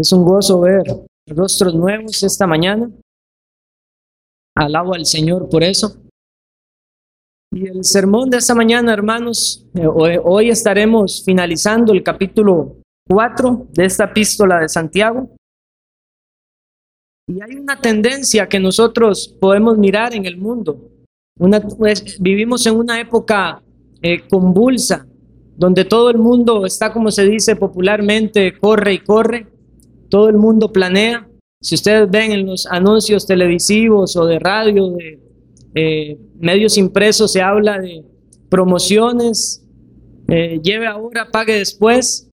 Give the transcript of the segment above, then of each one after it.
Es un gozo ver rostros nuevos esta mañana. Alabo al Señor por eso. Y el sermón de esta mañana, hermanos, eh, hoy, estaremos finalizando el capítulo 4 de esta epístola de Santiago. Y hay una tendencia que nosotros podemos mirar en el mundo. Pues, vivimos en una época eh, convulsa, donde todo el mundo está, como se dice popularmente, corre y corre todo el mundo planea. Si ustedes ven en los anuncios televisivos o de radio, de eh, medios impresos, se habla de promociones, eh, lleve ahora, pague después.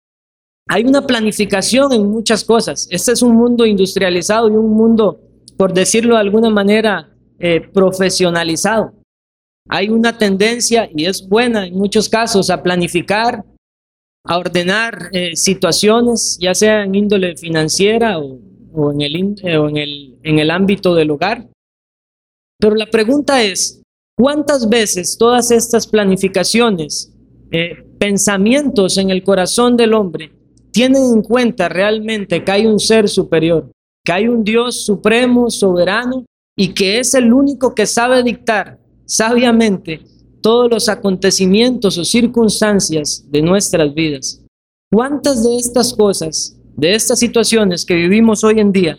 Hay una planificación en muchas cosas. Este es un mundo industrializado y un mundo, por decirlo de alguna manera, eh, profesionalizado. Hay una tendencia, y es buena en muchos casos, a planificar, a ordenar eh, situaciones, ya sea en índole financiera o, en, el, eh, en, el, en el ámbito del hogar. Pero la pregunta es, ¿cuántas veces todas estas planificaciones, eh, pensamientos en el corazón del hombre, tienen en cuenta realmente que hay un ser superior, que hay un Dios supremo, soberano, y que es el único que sabe dictar sabiamente todos los acontecimientos o circunstancias de nuestras vidas. ¿Cuántas de estas cosas, de estas situaciones que vivimos hoy en día,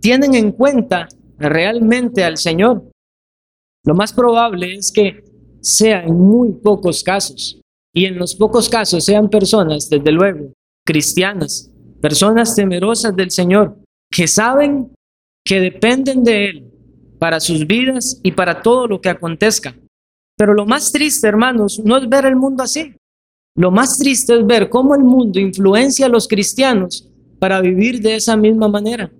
tienen en cuenta realmente al Señor? Lo más probable es que sea en muy pocos casos. Y en los pocos casos sean personas, desde luego, cristianas, personas temerosas del Señor, que saben que dependen de Él para sus vidas y para todo lo que acontezca. Pero lo más triste, hermanos, no es ver el mundo así. Lo más triste es ver cómo el mundo influencia a los cristianos para vivir de esa misma manera.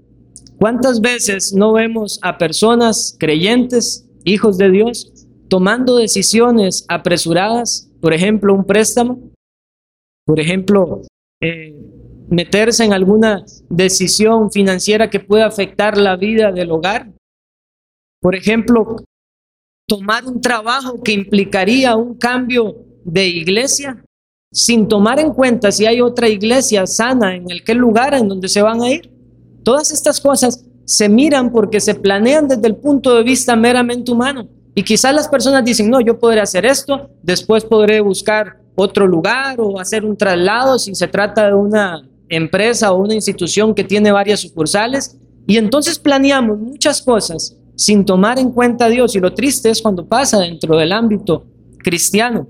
¿Cuántas veces no vemos a personas creyentes, hijos de Dios, tomando decisiones apresuradas, por ejemplo, un préstamo, por ejemplo, eh, meterse en alguna decisión financiera que pueda afectar la vida del hogar, por ejemplo, tomar un trabajo que implicaría un cambio de iglesia sin tomar en cuenta si hay otra iglesia sana en aquel lugar en donde se van a ir. Todas estas cosas se miran porque se planean desde el punto de vista meramente humano. Y quizás las personas dicen, no, yo podré hacer esto, después podré buscar otro lugar o hacer un traslado si se trata de una empresa o una institución que tiene varias sucursales. Y entonces planeamos muchas cosas sin tomar en cuenta a Dios. Y lo triste es cuando pasa dentro del ámbito cristiano.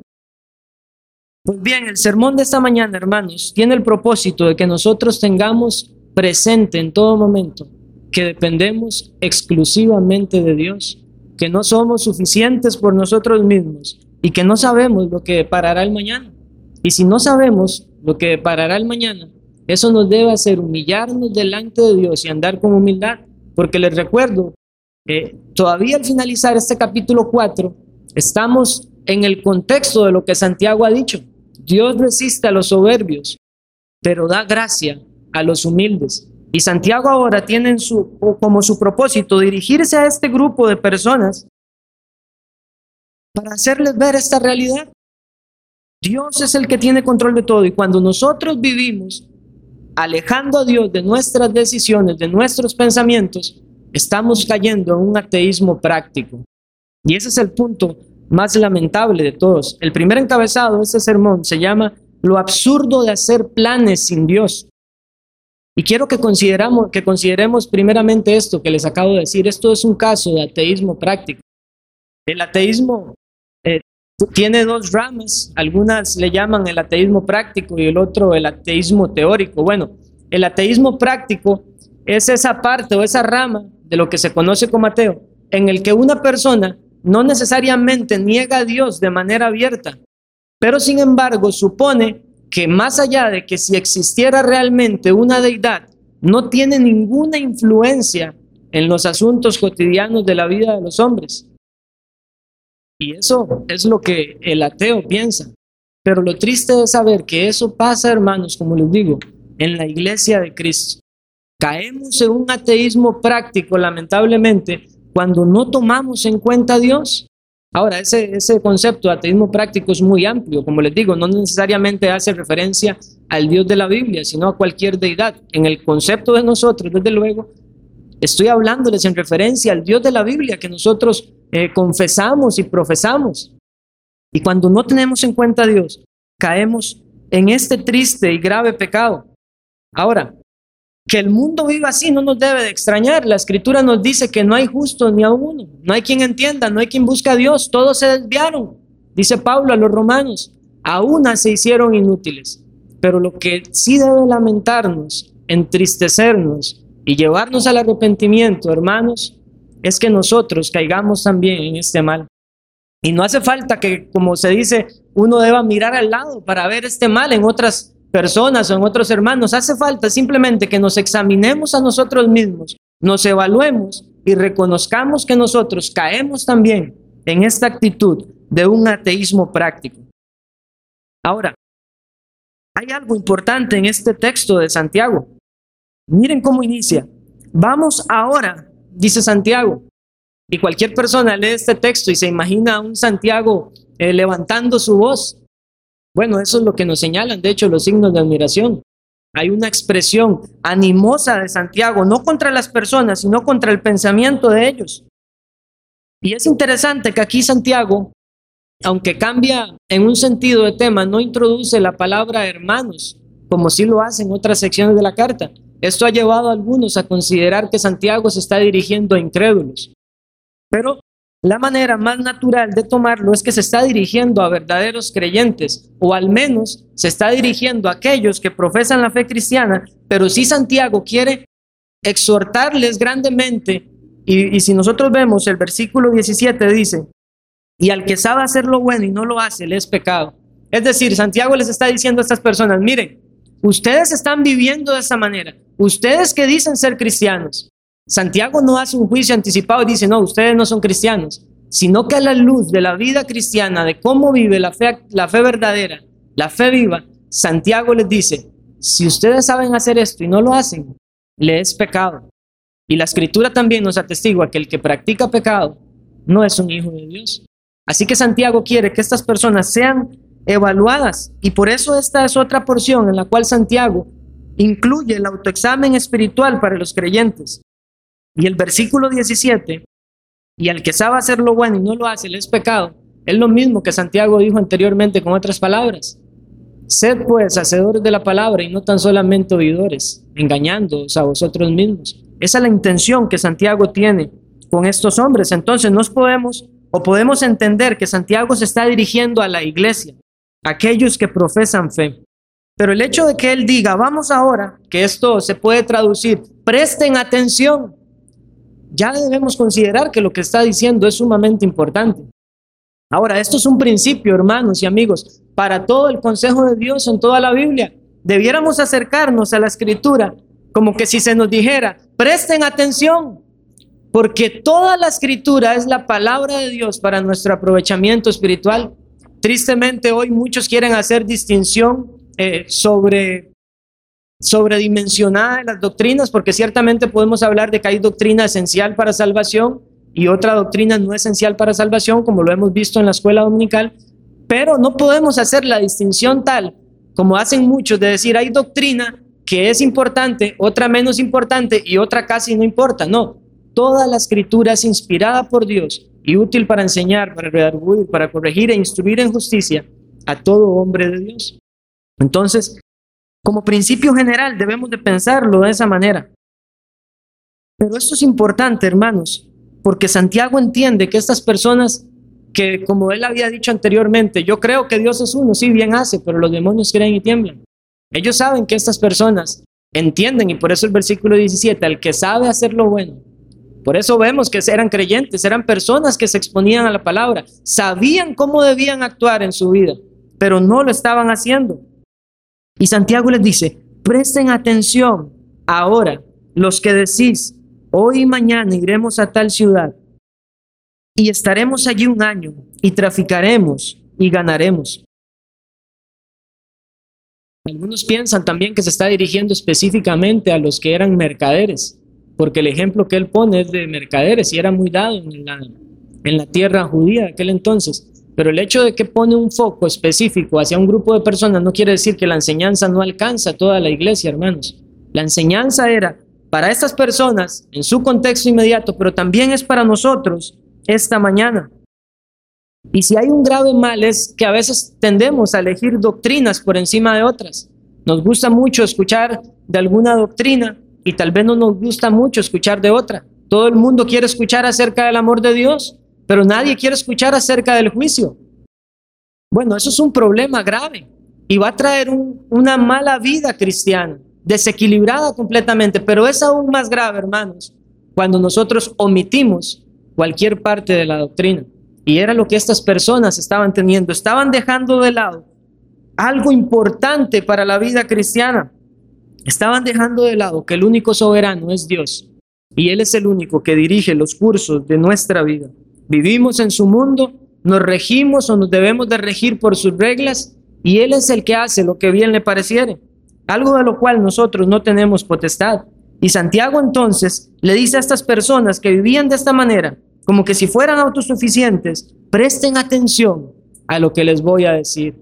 Pues bien, el sermón de esta mañana, hermanos, tiene el propósito de que nosotros tengamos presente en todo momento que dependemos exclusivamente de Dios, que no somos suficientes por nosotros mismos y que no sabemos lo que deparará el mañana. Y si no sabemos lo que deparará el mañana, eso nos debe hacer humillarnos delante de Dios y andar con humildad, porque les recuerdo todavía al finalizar este capítulo 4, estamos en el contexto de lo que Santiago ha dicho. Dios resiste a los soberbios, pero da gracia a los humildes. Y Santiago ahora tiene su, como su propósito dirigirse a este grupo de personas para hacerles ver esta realidad. Dios es el que tiene control de todo y cuando nosotros vivimos alejando a Dios de nuestras decisiones, de nuestros pensamientos, estamos cayendo en un ateísmo práctico. Y ese es el punto más lamentable de todos. El primer encabezado de este sermón se llama Lo absurdo de hacer planes sin Dios. Y quiero que, consideramos, que consideremos primeramente esto que les acabo de decir. Esto es un caso de ateísmo práctico. El ateísmo eh, tiene dos ramas. Algunas le llaman el ateísmo práctico y el otro el ateísmo teórico. Bueno, el ateísmo práctico es esa parte o esa rama de lo que se conoce como ateo, en el que una persona no necesariamente niega a Dios de manera abierta, pero sin embargo supone que más allá de que si existiera realmente una deidad, no tiene ninguna influencia en los asuntos cotidianos de la vida de los hombres. Y eso es lo que el ateo piensa. Pero lo triste es saber que eso pasa, hermanos, como les digo, en la iglesia de Cristo. Caemos en un ateísmo práctico, lamentablemente, cuando no tomamos en cuenta a Dios. Ahora, ese, ese concepto de ateísmo práctico es muy amplio, como les digo, no necesariamente hace referencia al Dios de la Biblia, sino a cualquier deidad. En el concepto de nosotros, desde luego, estoy hablándoles en referencia al Dios de la Biblia que nosotros eh, confesamos y profesamos. Y cuando no tenemos en cuenta a Dios, caemos en este triste y grave pecado. Ahora, que el mundo viva así no nos debe de extrañar. La escritura nos dice que no hay justo ni a uno, no hay quien entienda, no hay quien busque a Dios, todos se desviaron. Dice Pablo a los romanos, a una se hicieron inútiles. Pero lo que sí debe lamentarnos, entristecernos y llevarnos al arrepentimiento, hermanos, es que nosotros caigamos también en este mal. Y no hace falta que, como se dice, uno deba mirar al lado para ver este mal en otras personas o en otros hermanos. Hace falta simplemente que nos examinemos a nosotros mismos, nos evaluemos y reconozcamos que nosotros caemos también en esta actitud de un ateísmo práctico. Ahora, hay algo importante en este texto de Santiago. Miren cómo inicia. Vamos ahora, dice Santiago. Y cualquier persona lee este texto y se imagina a un Santiago eh, levantando su voz, bueno, eso es lo que nos señalan, de hecho, los signos de admiración. Hay una expresión animosa de Santiago, no contra las personas, sino contra el pensamiento de ellos. Y es interesante que aquí Santiago, aunque cambia en un sentido de tema, no introduce la palabra hermanos, como sí lo hace en otras secciones de la carta. Esto ha llevado a algunos a considerar que Santiago se está dirigiendo a incrédulos. Pero la manera más natural de tomarlo es que se está dirigiendo a verdaderos creyentes, o al menos se está dirigiendo a aquellos que profesan la fe cristiana, pero si Santiago quiere exhortarles grandemente, y, y si nosotros vemos el versículo 17 dice, y al que sabe hacer lo bueno y no lo hace, le es pecado. Es decir, Santiago les está diciendo a estas personas, miren, ustedes están viviendo de esa manera, ustedes que dicen ser cristianos, Santiago no hace un juicio anticipado y dice, no, ustedes no son cristianos, sino que a la luz de la vida cristiana, de cómo vive la fe, la fe verdadera, la fe viva, Santiago les dice, si ustedes saben hacer esto y no lo hacen, le es pecado. Y la escritura también nos atestigua que el que practica pecado no es un hijo de Dios. Así que Santiago quiere que estas personas sean evaluadas y por eso esta es otra porción en la cual Santiago incluye el autoexamen espiritual para los creyentes. Y el versículo 17, y al que sabe hacer lo bueno y no lo hace, le es pecado, es lo mismo que Santiago dijo anteriormente con otras palabras. Sed pues hacedores de la palabra y no tan solamente oidores, engañándoos a vosotros mismos. Esa es la intención que Santiago tiene con estos hombres. Entonces nos podemos o podemos entender que Santiago se está dirigiendo a la iglesia, a aquellos que profesan fe. Pero el hecho de que él diga, vamos ahora, que esto se puede traducir, presten atención, ya debemos considerar que lo que está diciendo es sumamente importante. Ahora, esto es un principio, hermanos y amigos, para todo el consejo de Dios en toda la Biblia. Debiéramos acercarnos a la escritura como que si se nos dijera, presten atención, porque toda la escritura es la palabra de Dios para nuestro aprovechamiento espiritual. Tristemente hoy muchos quieren hacer distinción eh, sobre sobredimensionada de las doctrinas, porque ciertamente podemos hablar de que hay doctrina esencial para salvación y otra doctrina no esencial para salvación, como lo hemos visto en la escuela dominical, pero no podemos hacer la distinción tal como hacen muchos de decir hay doctrina que es importante, otra menos importante y otra casi no importa. No, toda la escritura es inspirada por Dios y útil para enseñar, para redarguir, para corregir e instruir en justicia a todo hombre de Dios. Entonces, como principio general debemos de pensarlo de esa manera. Pero esto es importante, hermanos, porque Santiago entiende que estas personas que, como él había dicho anteriormente, yo creo que Dios es uno, sí, bien hace, pero los demonios creen y tiemblan. Ellos saben que estas personas entienden, y por eso el versículo 17, al que sabe hacer lo bueno. Por eso vemos que eran creyentes, eran personas que se exponían a la palabra, sabían cómo debían actuar en su vida, pero no lo estaban haciendo. Y Santiago les dice, presten atención ahora los que decís, hoy y mañana iremos a tal ciudad y estaremos allí un año y traficaremos y ganaremos. Algunos piensan también que se está dirigiendo específicamente a los que eran mercaderes, porque el ejemplo que él pone es de mercaderes y era muy dado en la, en la tierra judía de aquel entonces. Pero el hecho de que pone un foco específico hacia un grupo de personas no quiere decir que la enseñanza no alcanza a toda la iglesia, hermanos. La enseñanza era para estas personas en su contexto inmediato, pero también es para nosotros esta mañana. Y si hay un grave mal es que a veces tendemos a elegir doctrinas por encima de otras. Nos gusta mucho escuchar de alguna doctrina y tal vez no nos gusta mucho escuchar de otra. Todo el mundo quiere escuchar acerca del amor de Dios, pero nadie quiere escuchar acerca del juicio. Bueno, eso es un problema grave y va a traer una mala vida cristiana, desequilibrada completamente, pero es aún más grave, hermanos, cuando nosotros omitimos cualquier parte de la doctrina. Y era lo que estas personas estaban teniendo, estaban dejando de lado algo importante para la vida cristiana. Estaban dejando de lado que el único soberano es Dios y Él es el único que dirige los cursos de nuestra vida. Vivimos en su mundo, nos regimos o nos debemos de regir por sus reglas y Él es el que hace lo que bien le pareciere, algo de lo cual nosotros no tenemos potestad. Y Santiago entonces le dice a estas personas que vivían de esta manera, como que si fueran autosuficientes, presten atención a lo que les voy a decir.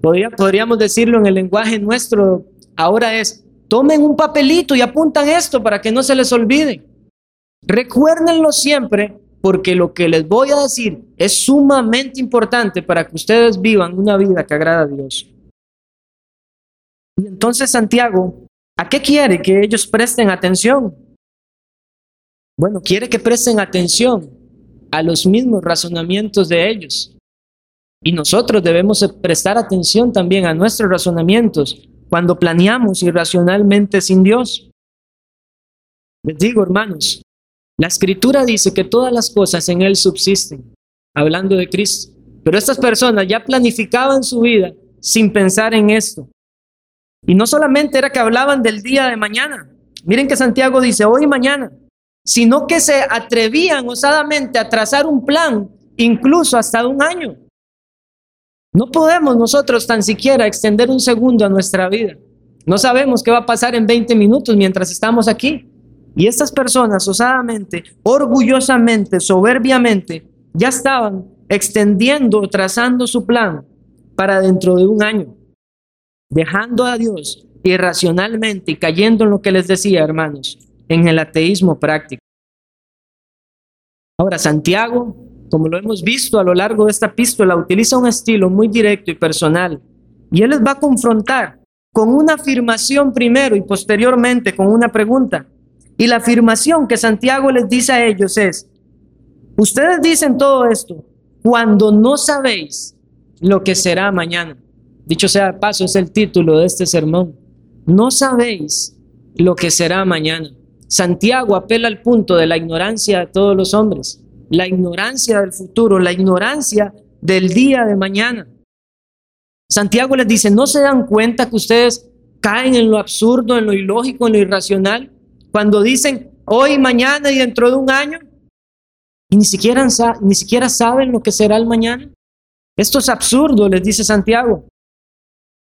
podríamos decirlo en el lenguaje nuestro, ahora es, tomen un papelito y apuntan esto para que no se les olvide. Recuérdenlo siempre porque lo que les voy a decir es sumamente importante para que ustedes vivan una vida que agrada a Dios. Y entonces Santiago, ¿a qué quiere que ellos presten atención? Bueno, quiere que presten atención a los mismos razonamientos de ellos. Y nosotros debemos prestar atención también a nuestros razonamientos cuando planeamos irracionalmente sin Dios. Les digo, hermanos, la escritura dice que todas las cosas en Él subsisten, hablando de Cristo. Pero estas personas ya planificaban su vida sin pensar en esto. Y no solamente era que hablaban del día de mañana. Miren que Santiago dice hoy y mañana sino que se atrevían osadamente a trazar un plan, incluso hasta un año. No podemos nosotros tan siquiera extender un segundo a nuestra vida. No sabemos qué va a pasar en 20 minutos mientras estamos aquí. Y estas personas osadamente, orgullosamente, soberbiamente, ya estaban extendiendo, trazando su plan para dentro de un año, dejando a Dios irracionalmente y cayendo en lo que les decía, hermanos, en el ateísmo práctico. Ahora, Santiago, como lo hemos visto a lo largo de esta epístola, utiliza un estilo muy directo y personal. Y él les va a confrontar con una afirmación primero y posteriormente con una pregunta. Y la afirmación que Santiago les dice a ellos es, ustedes dicen todo esto cuando no sabéis lo que será mañana. Dicho sea de paso, es el título de este sermón. No sabéis lo que será mañana. Santiago apela al punto de la ignorancia de todos los hombres, la ignorancia del futuro, la ignorancia del día de mañana. Santiago les dice, ¿no se dan cuenta que ustedes caen en lo absurdo, en lo ilógico, en lo irracional? Cuando dicen hoy, mañana y dentro de un año, y ni siquiera, saben lo que será el mañana. Esto es absurdo, les dice Santiago.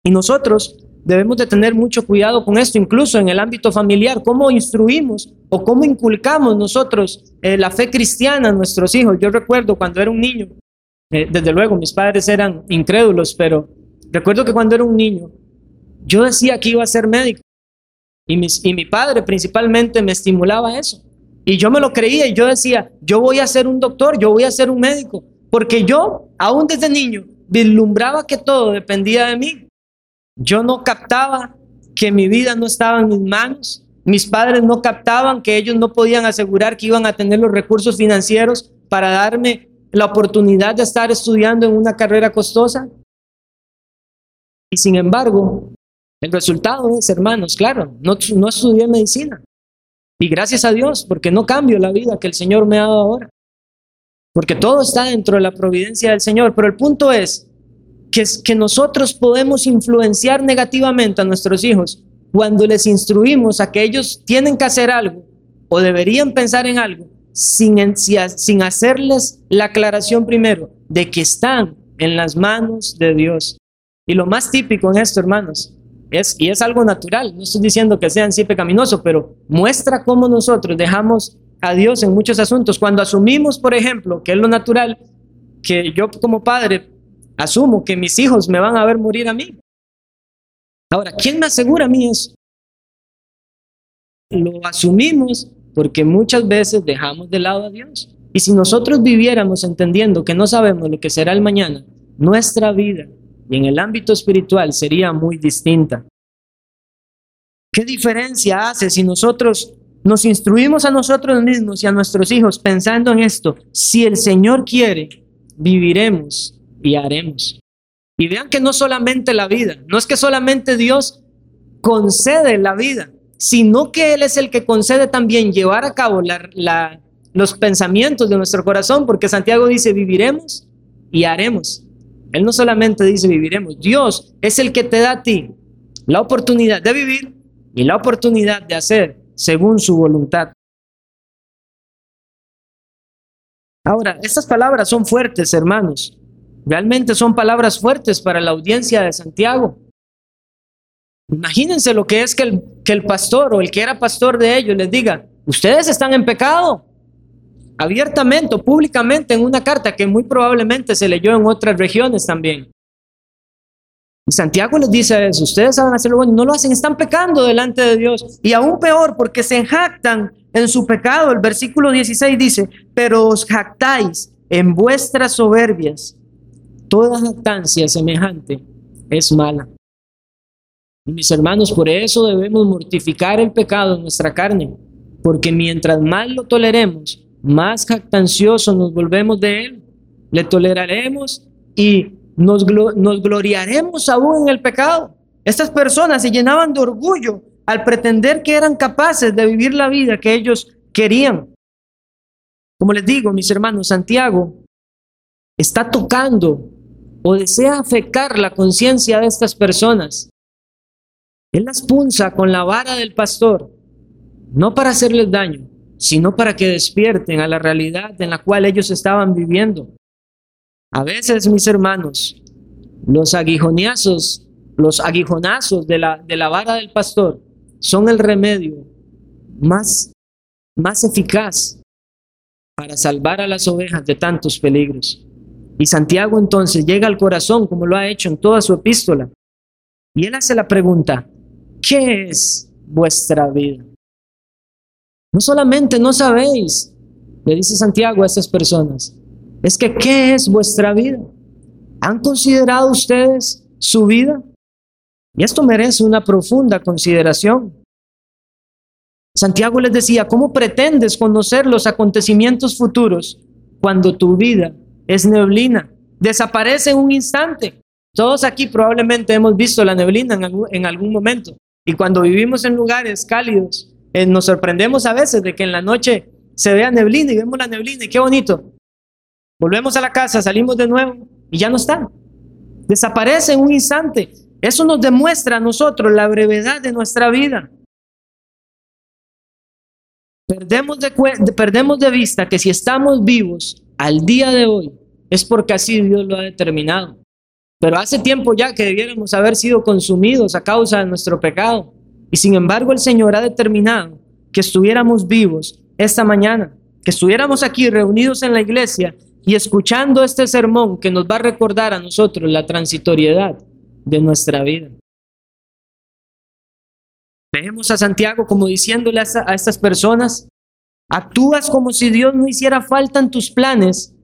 Y nosotros debemos de tener mucho cuidado con esto, incluso en el ámbito familiar, cómo instruimos o cómo inculcamos nosotros eh, la fe cristiana a nuestros hijos. Yo recuerdo cuando era un niño, eh, desde luego mis padres eran incrédulos, pero recuerdo que cuando era un niño, yo decía que iba a ser médico y, mi padre principalmente me estimulaba eso. Y yo me lo creía y yo decía, yo voy a ser un doctor, yo voy a ser un médico, porque yo, aún desde niño, vislumbraba que todo dependía de mí. Yo no captaba que mi vida no estaba en mis manos. Mis padres no captaban que ellos no podían asegurar que iban a tener los recursos financieros para darme la oportunidad de estar estudiando en una carrera costosa. Y sin embargo, el resultado es, hermanos, claro, no, no estudié medicina. Y gracias a Dios, porque no cambio la vida que el Señor me ha dado ahora. Porque todo está dentro de la providencia del Señor. Pero el punto es que, que nosotros podemos influenciar negativamente a nuestros hijos cuando les instruimos a que ellos tienen que hacer algo o deberían pensar en algo sin, sin hacerles la aclaración primero de que están en las manos de Dios. Y lo más típico en esto, hermanos, es, y es algo natural, no estoy diciendo que sean así pecaminosos, pero muestra cómo nosotros dejamos a Dios en muchos asuntos. Cuando asumimos, por ejemplo, que es lo natural, que yo como padre asumo que mis hijos me van a ver morir a mí. Ahora, ¿quién me asegura a mí eso? Lo asumimos porque muchas veces dejamos de lado a Dios. Y si nosotros viviéramos entendiendo que no sabemos lo que será el mañana, nuestra vida y en el ámbito espiritual sería muy distinta. ¿Qué diferencia hace si nosotros nos instruimos a nosotros mismos y a nuestros hijos pensando en esto? Si el Señor quiere, viviremos y haremos. Y vean que no solamente la vida, no es que solamente Dios concede la vida, sino que Él es el que concede también llevar a cabo los pensamientos de nuestro corazón, porque Santiago dice, viviremos y haremos. Él no solamente dice viviremos, Dios es el que te da a ti la oportunidad de vivir y la oportunidad de hacer según su voluntad. Ahora, estas palabras son fuertes, hermanos. Realmente son palabras fuertes para la audiencia de Santiago. Imagínense lo que es que el, que el pastor o el que era pastor de ellos les diga, ustedes están en pecado, abiertamente o públicamente en una carta que muy probablemente se leyó en otras regiones también. Y Santiago les dice eso, ustedes saben hacerlo bueno, no lo hacen, están pecando delante de Dios. Y aún peor, porque se jactan en su pecado. El versículo 16 dice, pero os jactáis en vuestras soberbias. Toda jactancia semejante es mala. Y mis hermanos, por eso debemos mortificar el pecado en nuestra carne, porque mientras más lo toleremos, más jactanciosos nos volvemos de Él. Le toleraremos y nos, nos gloriaremos aún en el pecado. Estas personas se llenaban de orgullo al pretender que eran capaces de vivir la vida que ellos querían. Como les digo, mis hermanos, Santiago está tocando o desea afectar la conciencia de estas personas. Él las punza con la vara del pastor, no para hacerles daño, sino para que despierten a la realidad en la cual ellos estaban viviendo. A veces, mis hermanos, los aguijonazos, los aguijonazos de la, de la vara del pastor son el remedio más, más eficaz para salvar a las ovejas de tantos peligros. Y Santiago entonces llega al corazón, como lo ha hecho en toda su epístola, y él hace la pregunta, ¿qué es vuestra vida? No solamente no sabéis, le dice Santiago a estas personas, es que ¿qué es vuestra vida? ¿Han considerado ustedes su vida? Y esto merece una profunda consideración. Santiago les decía, ¿cómo pretendes conocer los acontecimientos futuros cuando tu vida es neblina? Desaparece en un instante. Todos aquí probablemente hemos visto la neblina en algún, en algún momento. Y cuando vivimos en lugares cálidos, eh, nos sorprendemos a veces de que en la noche se vea neblina y vemos la neblina y qué bonito. Volvemos a la casa, salimos de nuevo y ya no está. Desaparece en un instante. Eso nos demuestra a nosotros la brevedad de nuestra vida. Perdemos de, perdemos de vista que si estamos vivos al día de hoy es porque así Dios lo ha determinado. Pero hace tiempo ya que debiéramos haber sido consumidos a causa de nuestro pecado. Y sin embargo el Señor ha determinado que estuviéramos vivos esta mañana, que estuviéramos aquí reunidos en la iglesia y escuchando este sermón que nos va a recordar a nosotros la transitoriedad de nuestra vida. Vemos a Santiago como diciéndole a, estas personas, actúas como si Dios no hiciera falta en tus planes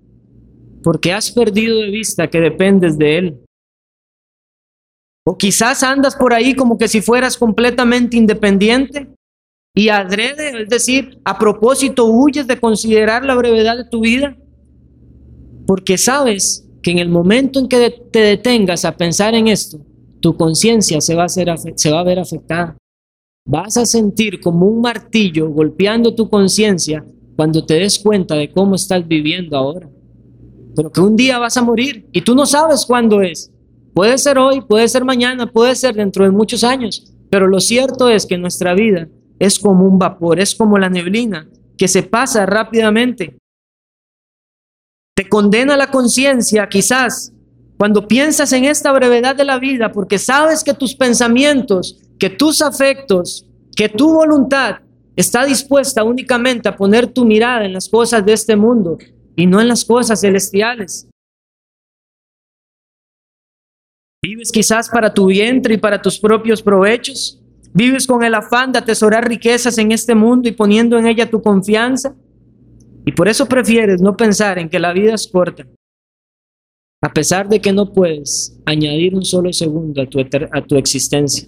porque has perdido de vista que dependes de Él. O quizás andas por ahí como que si fueras completamente independiente y adrede, es decir, a propósito huyes de considerar la brevedad de tu vida, porque sabes que en el momento en que te detengas a pensar en esto, tu conciencia se, va a se va a ver afectada. Vas a sentir como un martillo golpeando tu conciencia cuando te des cuenta de cómo estás viviendo ahora. Pero que un día vas a morir y tú no sabes cuándo es. Puede ser hoy, puede ser mañana, puede ser dentro de muchos años, pero lo cierto es que nuestra vida es como un vapor, es como la neblina que se pasa rápidamente. Te condena la conciencia quizás cuando piensas en esta brevedad de la vida porque sabes que tus pensamientos, que tus afectos, que tu voluntad está dispuesta únicamente a poner tu mirada en las cosas de este mundo y no en las cosas celestiales. ¿Vives quizás para tu vientre y para tus propios provechos? ¿Vives con el afán de atesorar riquezas en este mundo y poniendo en ella tu confianza? Y por eso prefieres no pensar en que la vida es corta, a pesar de que no puedes añadir un solo segundo a tu, a tu existencia.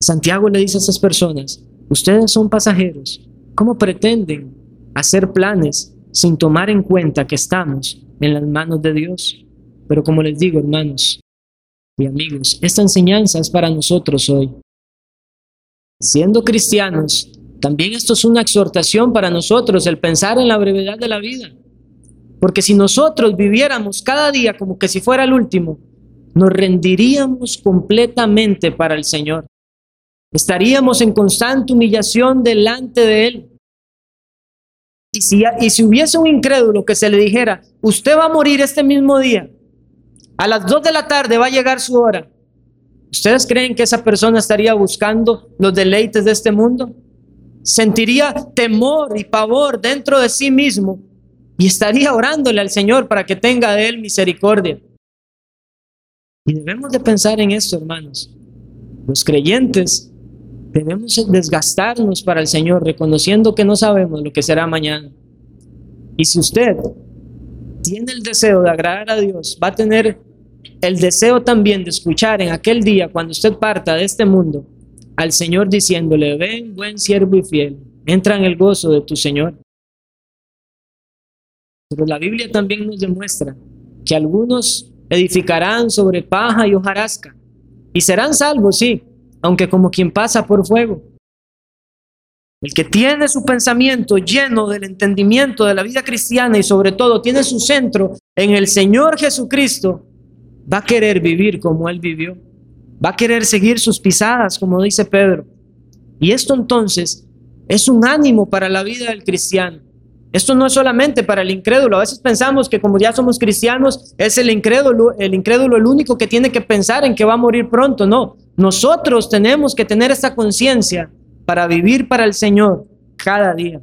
Santiago le dice a esas personas, ustedes son pasajeros, ¿cómo pretenden hacer planes sin tomar en cuenta que estamos en las manos de Dios? Pero como les digo, hermanos y amigos, esta enseñanza es para nosotros hoy. Siendo cristianos, también esto es una exhortación para nosotros, el pensar en la brevedad de la vida. Porque si nosotros viviéramos cada día como que si fuera el último, nos rendiríamos completamente para el Señor. Estaríamos en constante humillación delante de Él. Y si, y si hubiese un incrédulo que se le dijera, usted va a morir este mismo día, a las dos de la tarde va a llegar su hora, ¿ustedes creen que esa persona estaría buscando los deleites de este mundo? Sentiría temor y pavor dentro de sí mismo y estaría orándole al Señor para que tenga de él misericordia. Y debemos de pensar en esto, hermanos. Los creyentes debemos desgastarnos para el Señor, reconociendo que no sabemos lo que será mañana. Y si usted tiene el deseo de agradar a Dios, va a tener el deseo también de escuchar en aquel día, cuando usted parta de este mundo, al Señor diciéndole, ven buen siervo y fiel, entra en el gozo de tu Señor. Pero la Biblia también nos demuestra que algunos edificarán sobre paja y hojarasca y serán salvos, sí, aunque como quien pasa por fuego. El que tiene su pensamiento lleno del entendimiento de la vida cristiana y sobre todo tiene su centro en el Señor Jesucristo, va a querer vivir como Él vivió, va a querer seguir sus pisadas, como dice Pedro. Y esto entonces es un ánimo para la vida del cristiano. Esto no es solamente para el incrédulo. A veces pensamos que como ya somos cristianos, es el incrédulo, el incrédulo el único que tiene que pensar en que va a morir pronto. No, nosotros tenemos que tener esta conciencia para vivir para el Señor cada día.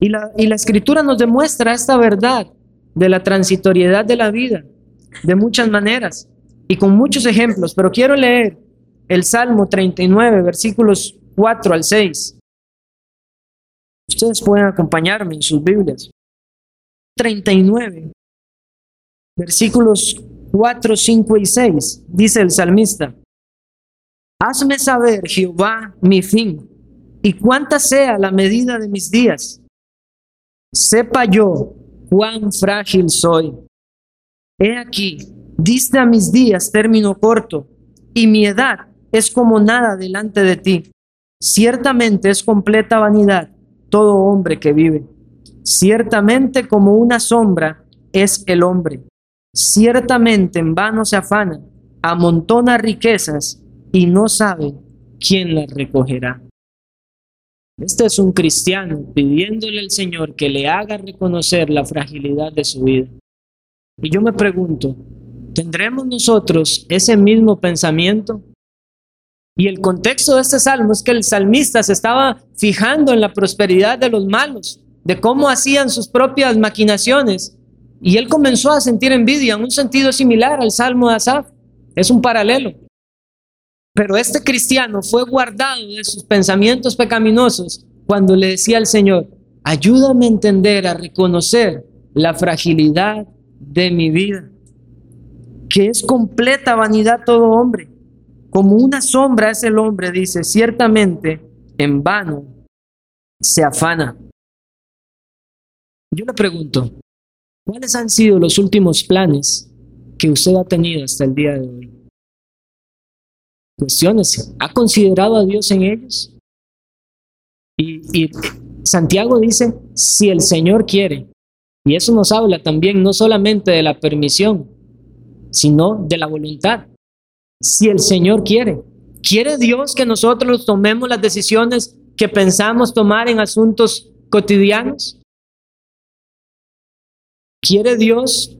Y la, y la escritura nos demuestra esta verdad de la transitoriedad de la vida de muchas maneras y con muchos ejemplos, pero quiero leer el Salmo 39, versículos 4 al 6. Ustedes pueden acompañarme en sus Biblias. 39, versículos 4, 5 y 6, dice el salmista, Hazme saber, Jehová, mi fin, y cuánta sea la medida de mis días. Sepa yo cuán frágil soy. He aquí, diste a mis días término corto, y mi edad es como nada delante de ti. Ciertamente es completa vanidad todo hombre que vive. Ciertamente como una sombra es el hombre. Ciertamente en vano se afana, amontona riquezas y no sabe quién las recogerá. Este es un cristiano pidiéndole al Señor que le haga reconocer la fragilidad de su vida. Y yo me pregunto, ¿tendremos nosotros ese mismo pensamiento? Y el contexto de este salmo es que el salmista se estaba fijando en la prosperidad de los malos, de cómo hacían sus propias maquinaciones. Y él comenzó a sentir envidia en un sentido similar al salmo de Asaf. Es un paralelo. Pero este cristiano fue guardado de sus pensamientos pecaminosos cuando le decía al Señor, ayúdame a entender, a reconocer la fragilidad de mi vida, que es completa vanidad todo hombre como una sombra es el hombre, dice, ciertamente en vano se afana. Yo le pregunto, ¿cuáles han sido los últimos planes que usted ha tenido hasta el día de hoy? Cuestiones, ¿ha considerado a Dios en ellos? Y, y Santiago dice, si el Señor quiere, y eso nos habla también no solamente de la permisión, sino de la voluntad si el Señor quiere. ¿Quiere Dios que nosotros tomemos las decisiones que pensamos tomar en asuntos cotidianos? ¿Quiere Dios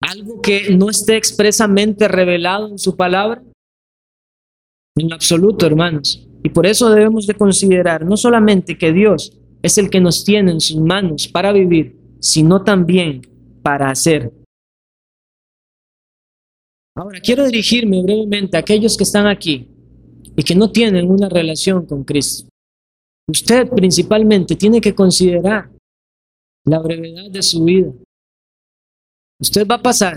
algo que no esté expresamente revelado en su palabra? En absoluto, hermanos. Y por eso debemos de considerar no solamente que Dios es el que nos tiene en sus manos para vivir, sino también para hacer. Ahora, quiero dirigirme brevemente a aquellos que están aquí y que no tienen una relación con Cristo. Usted principalmente tiene que considerar la brevedad de su vida. Usted va a pasar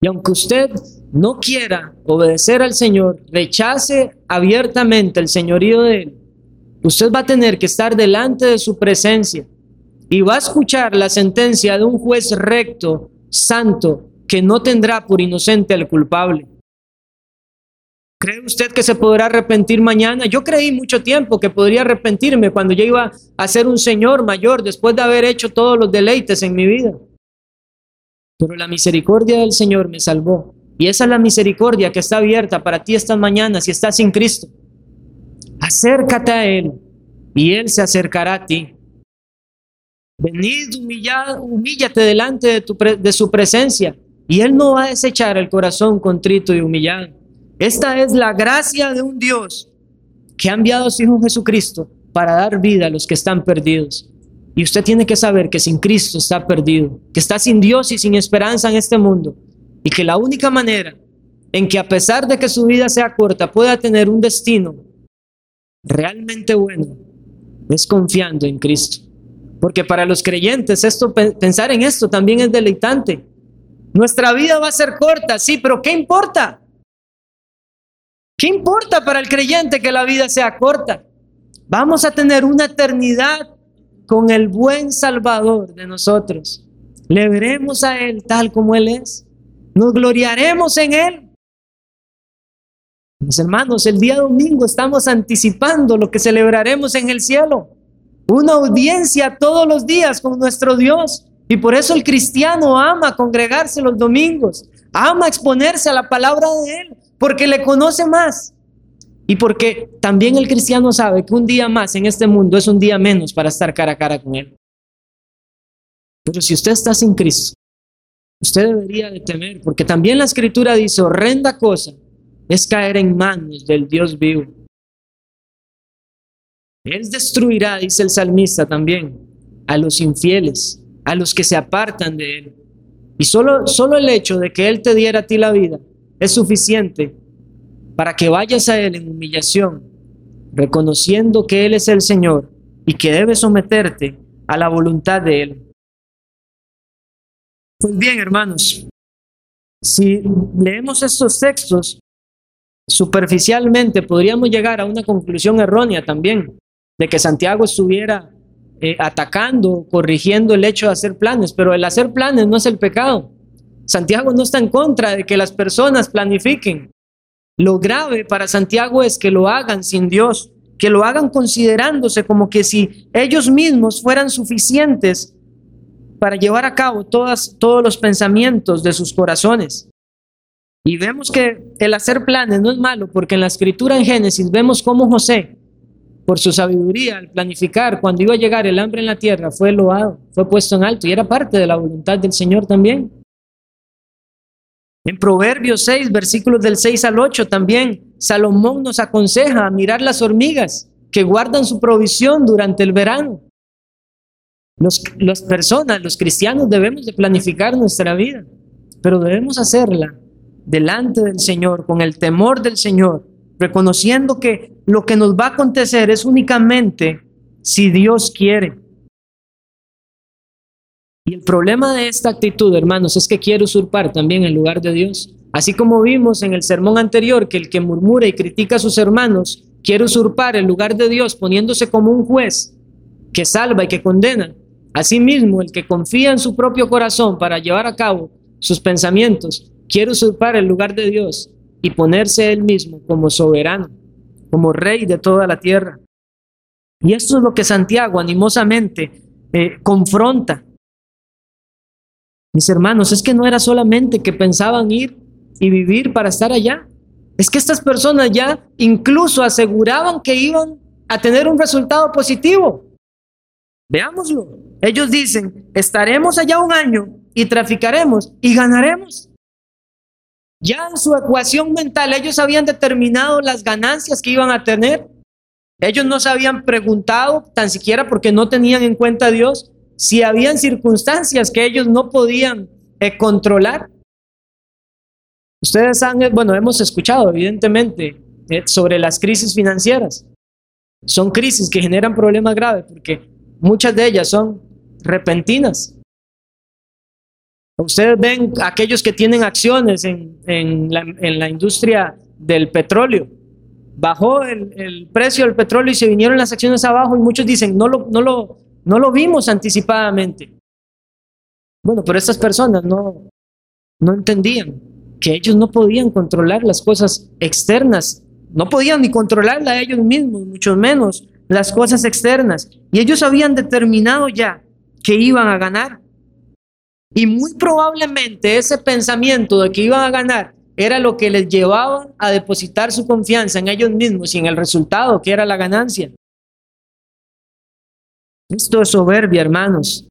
y aunque usted no quiera obedecer al Señor, rechace abiertamente el señorío de Él, usted va a tener que estar delante de su presencia y va a escuchar la sentencia de un juez recto, santo, que no tendrá por inocente al culpable. ¿Cree usted que se podrá arrepentir mañana? Yo creí mucho tiempo que podría arrepentirme cuando yo iba a ser un señor mayor después de haber hecho todos los deleites en mi vida. Pero la misericordia del Señor me salvó. Y esa es la misericordia que está abierta para ti esta mañana si estás sin Cristo. Acércate a Él y Él se acercará a ti. Venid, humillad, humíllate delante de, tu, de su presencia y Él no va a desechar el corazón contrito y humillado. Esta es la gracia de un Dios que ha enviado a su Hijo Jesucristo para dar vida a los que están perdidos. Y usted tiene que saber que sin Cristo está perdido, que está sin Dios y sin esperanza en este mundo. Y que la única manera en que a pesar de que su vida sea corta pueda tener un destino realmente bueno es confiando en Cristo. Porque para los creyentes esto pensar en esto también es deleitante. Nuestra vida va a ser corta, sí, pero ¿qué importa? ¿Qué importa para el creyente que la vida sea corta? Vamos a tener una eternidad con el buen Salvador de nosotros. Le veremos a Él tal como Él es. Nos gloriaremos en Él. Mis hermanos, el día domingo estamos anticipando lo que celebraremos en el cielo. Una audiencia todos los días con nuestro Dios. Y por eso el cristiano ama congregarse los domingos, ama exponerse a la palabra de Él, porque le conoce más. Y porque también el cristiano sabe que un día más en este mundo es un día menos para estar cara a cara con Él. Pero si usted está sin Cristo, usted debería de temer, porque también la escritura dice, horrenda cosa es caer en manos del Dios vivo. Él destruirá, dice el salmista también, a los infieles a los que se apartan de Él. Y solo, solo el hecho de que Él te diera a ti la vida es suficiente para que vayas a Él en humillación, reconociendo que Él es el Señor y que debes someterte a la voluntad de Él. Pues bien, hermanos, si leemos estos textos, superficialmente podríamos llegar a una conclusión errónea también, de que Santiago estuviera eh, atacando, corrigiendo el hecho de hacer planes, pero el hacer planes no es el pecado. Santiago no está en contra de que las personas planifiquen. Lo grave para Santiago es que lo hagan sin Dios, que lo hagan considerándose como que si ellos mismos fueran suficientes para llevar a cabo todos los pensamientos de sus corazones. Y vemos que el hacer planes no es malo, porque en la escritura en Génesis vemos cómo José por su sabiduría al planificar cuando iba a llegar el hambre en la tierra, fue loado, fue puesto en alto y era parte de la voluntad del Señor también. En Proverbios 6, versículos del 6 al 8 también, Salomón nos aconseja a mirar las hormigas que guardan su provisión durante el verano. Los, las personas, los cristianos debemos de planificar nuestra vida, pero debemos hacerla delante del Señor, con el temor del Señor, reconociendo que lo que nos va a acontecer es únicamente si Dios quiere. Y el problema de esta actitud, hermanos, es que quiere usurpar también el lugar de Dios. Así como vimos en el sermón anterior que el que murmura y critica a sus hermanos quiere usurpar el lugar de Dios poniéndose como un juez que salva y que condena. Asimismo, el que confía en su propio corazón para llevar a cabo sus pensamientos quiere usurpar el lugar de Dios y ponerse él mismo como soberano, como rey de toda la tierra. Y esto es lo que Santiago animosamente eh, confronta. Mis hermanos, es que no era solamente que pensaban ir y vivir para estar allá. Es que estas personas ya incluso aseguraban que iban a tener un resultado positivo. Veámoslo. Ellos dicen, estaremos allá un año y traficaremos y ganaremos. Ya en su ecuación mental ellos habían determinado las ganancias que iban a tener. Ellos no se habían preguntado, tan siquiera porque no tenían en cuenta a Dios, si habían circunstancias que ellos no podían eh, controlar. Ustedes han, bueno, hemos escuchado evidentemente eh, sobre las crisis financieras. Son crisis que generan problemas graves porque muchas de ellas son repentinas. Ustedes ven aquellos que tienen acciones en, en, la, industria del petróleo. Bajó el, precio del petróleo y se vinieron las acciones abajo y muchos dicen, no lo, no lo, no lo vimos anticipadamente. Bueno, pero estas personas no, no entendían que ellos no podían controlar las cosas externas, no podían ni controlarla ellos mismos, mucho menos las cosas externas. Y ellos habían determinado ya que iban a ganar. Y muy probablemente ese pensamiento de que iban a ganar era lo que les llevaba a depositar su confianza en ellos mismos y en el resultado, que era la ganancia. Esto es soberbia, hermanos.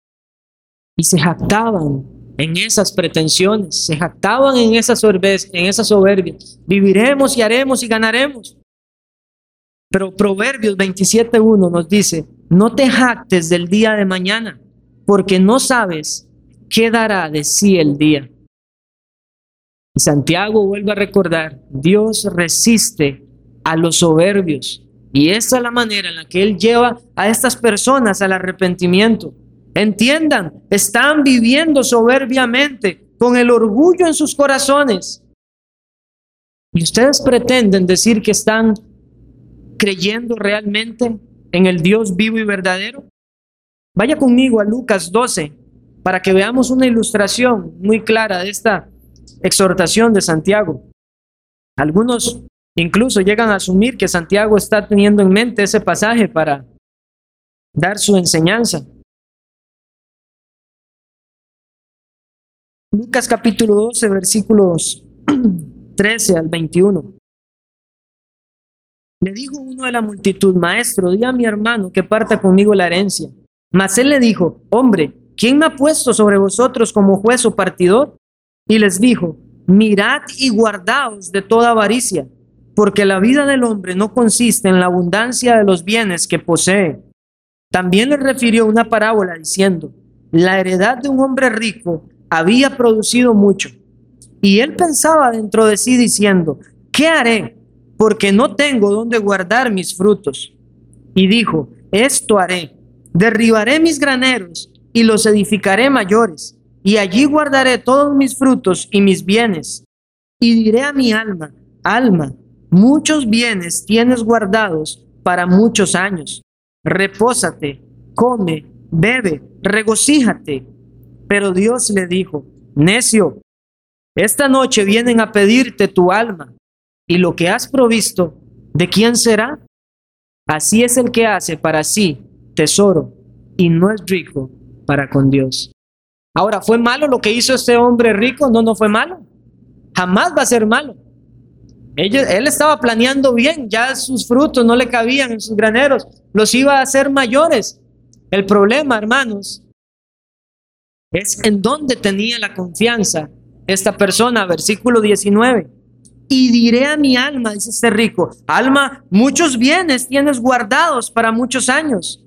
Y se jactaban en esas pretensiones, se jactaban en esas, en soberbias. Viviremos y haremos y ganaremos. Pero Proverbios 27.1 nos dice, no te jactes del día de mañana, porque no sabes qué dará de sí el día. Y Santiago vuelve a recordar, Dios resiste a los soberbios. Y esa es la manera en la que Él lleva a estas personas al arrepentimiento. Entiendan, están viviendo soberbiamente, con el orgullo en sus corazones. Y ustedes pretenden decir que están creyendo realmente en el Dios vivo y verdadero. Vaya conmigo a Lucas 12 para que veamos una ilustración muy clara de esta exhortación de Santiago. Algunos incluso llegan a asumir que Santiago está teniendo en mente ese pasaje para dar su enseñanza. Lucas capítulo 12, versículos 13 al 21. Le dijo uno de la multitud, maestro, di a mi hermano que parta conmigo la herencia. Mas él le dijo, hombre, ¿quién me ha puesto sobre vosotros como juez o partidor? Y les dijo, mirad y guardaos de toda avaricia, porque la vida del hombre no consiste en la abundancia de los bienes que posee. También le refirió una parábola diciendo, la heredad de un hombre rico había producido mucho. Y él pensaba dentro de sí diciendo, ¿qué haré? Porque no tengo donde guardar mis frutos. Y dijo, esto haré, derribaré mis graneros y los edificaré mayores, y allí guardaré todos mis frutos y mis bienes. Y diré a mi alma, alma, muchos bienes tienes guardados para muchos años. Repósate, come, bebe, regocíjate. Pero Dios le dijo, necio, esta noche vienen a pedirte tu alma, y lo que has provisto, ¿de quién será? Así es el que hace para sí tesoro y no es rico para con Dios. Ahora, ¿fue malo lo que hizo este hombre rico? No, no fue malo. Jamás va a ser malo. él estaba planeando bien, ya sus frutos no le cabían en sus graneros, los iba a hacer mayores. El problema, hermanos, es en dónde tenía la confianza esta persona, versículo 19. Y diré a mi alma, dice este rico, alma, muchos bienes tienes guardados para muchos años.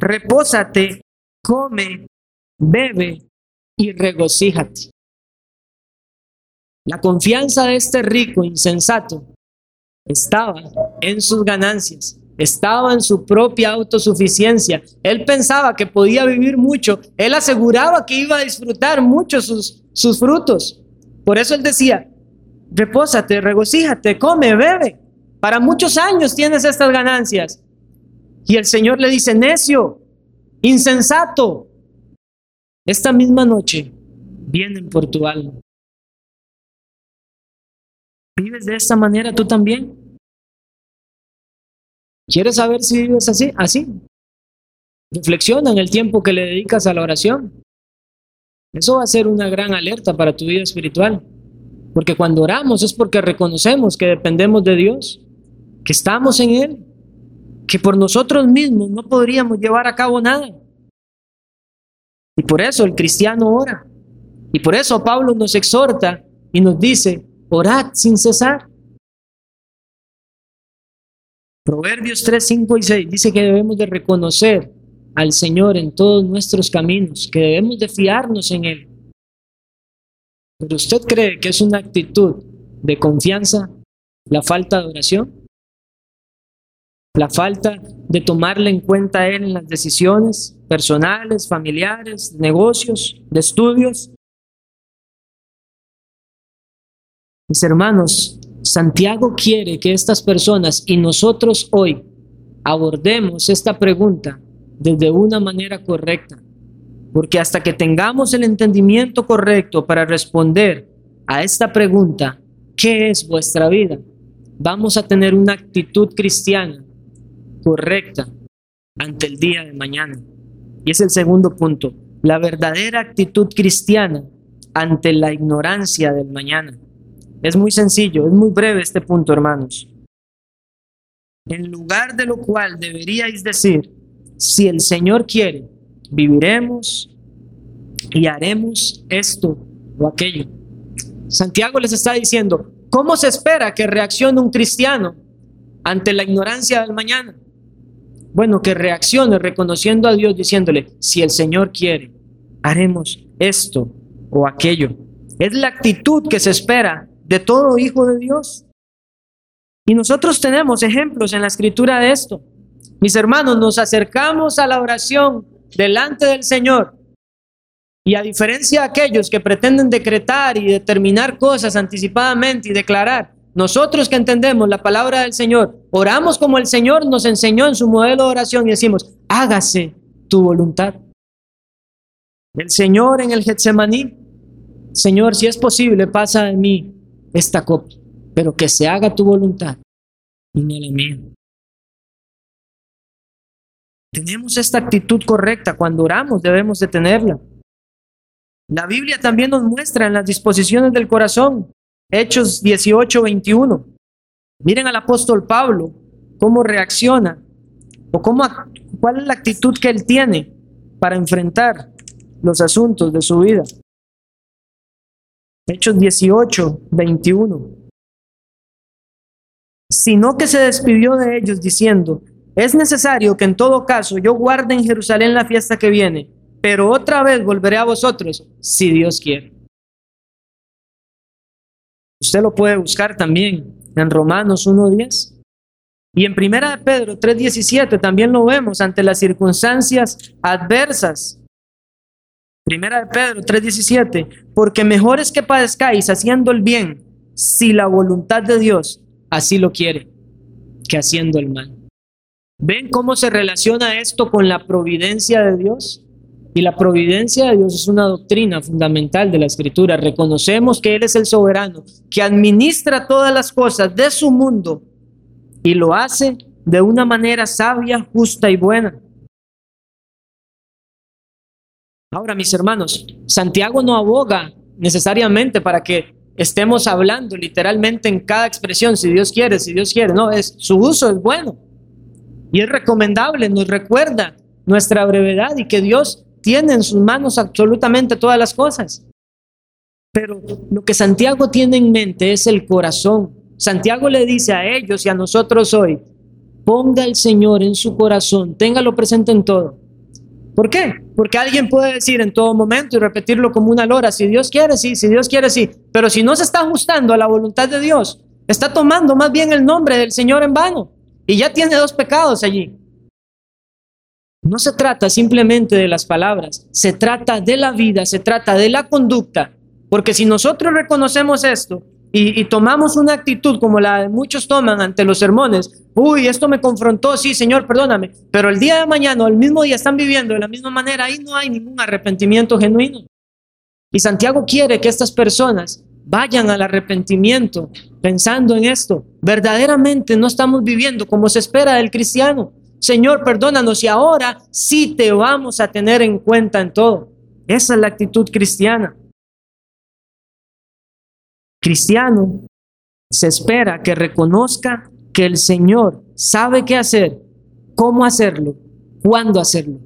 Repósate come, bebe y regocíjate. La confianza de este rico insensato estaba en sus ganancias, estaba en su propia autosuficiencia. Él pensaba que podía vivir mucho, él aseguraba que iba a disfrutar mucho sus, sus frutos. Por eso él decía, repósate, regocíjate, come, bebe. Para muchos años tienes estas ganancias. Y el Señor le dice, necio, Insensato, esta misma noche vienen por tu alma. ¿Vives de esta manera tú también? ¿Quieres saber si vives así? Así. Reflexiona en el tiempo que le dedicas a la oración. Eso va a ser una gran alerta para tu vida espiritual. Porque cuando oramos es porque reconocemos que dependemos de Dios, que estamos en Él que por nosotros mismos no podríamos llevar a cabo nada. Y por eso el cristiano ora. Y por eso Pablo nos exhorta y nos dice, orad sin cesar. Proverbios 3, 5 y 6 dice que debemos de reconocer al Señor en todos nuestros caminos, que debemos de fiarnos en Él. Pero usted cree que es una actitud de confianza la falta de oración? La falta de tomarle en cuenta a Él en las decisiones personales, familiares, negocios, de estudios. Mis hermanos, Santiago quiere que estas personas y nosotros hoy abordemos esta pregunta desde una manera correcta, porque hasta que tengamos el entendimiento correcto para responder a esta pregunta, ¿qué es vuestra vida? Vamos a tener una actitud cristiana correcta ante el día de mañana. Y es el segundo punto, la verdadera actitud cristiana ante la ignorancia del mañana. Es muy sencillo, es muy breve este punto, hermanos. En lugar de lo cual deberíais decir, si el Señor quiere, viviremos y haremos esto o aquello. Santiago les está diciendo, ¿cómo se espera que reaccione un cristiano ante la ignorancia del mañana? Bueno, que reaccione reconociendo a Dios diciéndole, si el Señor quiere, haremos esto o aquello. Es la actitud que se espera de todo hijo de Dios. Y nosotros tenemos ejemplos en la escritura de esto. Mis hermanos, nos acercamos a la oración delante del Señor. Y a diferencia de aquellos que pretenden decretar y determinar cosas anticipadamente y declarar, nosotros que entendemos la palabra del Señor, oramos como el Señor nos enseñó en su modelo de oración y decimos, hágase tu voluntad. El Señor en el Getsemaní, Señor, si es posible, pasa de mí esta copa, pero que se haga tu voluntad y no la mía. Tenemos esta actitud correcta, cuando oramos debemos de tenerla. La Biblia también nos muestra en las disposiciones del corazón, Hechos 18, 21. Miren al apóstol Pablo, cómo reacciona, o cómo, cuál es la actitud que él tiene para enfrentar los asuntos de su vida. Hechos 18, 21. Sino que se despidió de ellos diciendo, es necesario que en todo caso yo guarde en Jerusalén la fiesta que viene, pero otra vez volveré a vosotros, si Dios quiere. Usted lo puede buscar también en Romanos 1.10. Y en Primera de Pedro 3.17 también lo vemos ante las circunstancias adversas Primera de Pedro 3:17, porque mejor es que padezcáis haciendo el bien, si la voluntad de Dios así lo quiere, que haciendo el mal. ¿Ven cómo se relaciona esto con la providencia de Dios? Y la providencia de Dios es una doctrina fundamental de la Escritura. Reconocemos que Él es el soberano, que administra todas las cosas de su mundo y lo hace de una manera sabia, justa y buena. Ahora, mis hermanos, Santiago no aboga necesariamente para que estemos hablando literalmente en cada expresión, si Dios quiere, si Dios quiere. No, es su uso es bueno y es recomendable, nos recuerda nuestra brevedad y que Dios tiene en sus manos absolutamente todas las cosas. Pero lo que Santiago tiene en mente es el corazón. Santiago le dice a ellos y a nosotros hoy, ponga al Señor en su corazón, téngalo presente en todo. ¿Por qué? Porque alguien puede decir en todo momento y repetirlo como una lora, si Dios quiere, sí, si Dios quiere, sí, pero si no se está ajustando a la voluntad de Dios, está tomando más bien el nombre del Señor en vano y ya tiene dos pecados allí. No se trata simplemente de las palabras, se trata de la vida, se trata de la conducta, porque si nosotros reconocemos esto, y, tomamos una actitud como la de muchos toman ante los sermones, uy, esto me confrontó, sí, Señor, perdóname, pero el día de mañana o el mismo día están viviendo de la misma manera, ahí no hay ningún arrepentimiento genuino. Y Santiago quiere que estas personas vayan al arrepentimiento pensando en esto. Verdaderamente no estamos viviendo como se espera del cristiano. Señor, perdónanos y ahora sí te vamos a tener en cuenta en todo. Esa es la actitud cristiana cristiano se espera que reconozca que el Señor sabe qué hacer, cómo hacerlo, cuándo hacerlo.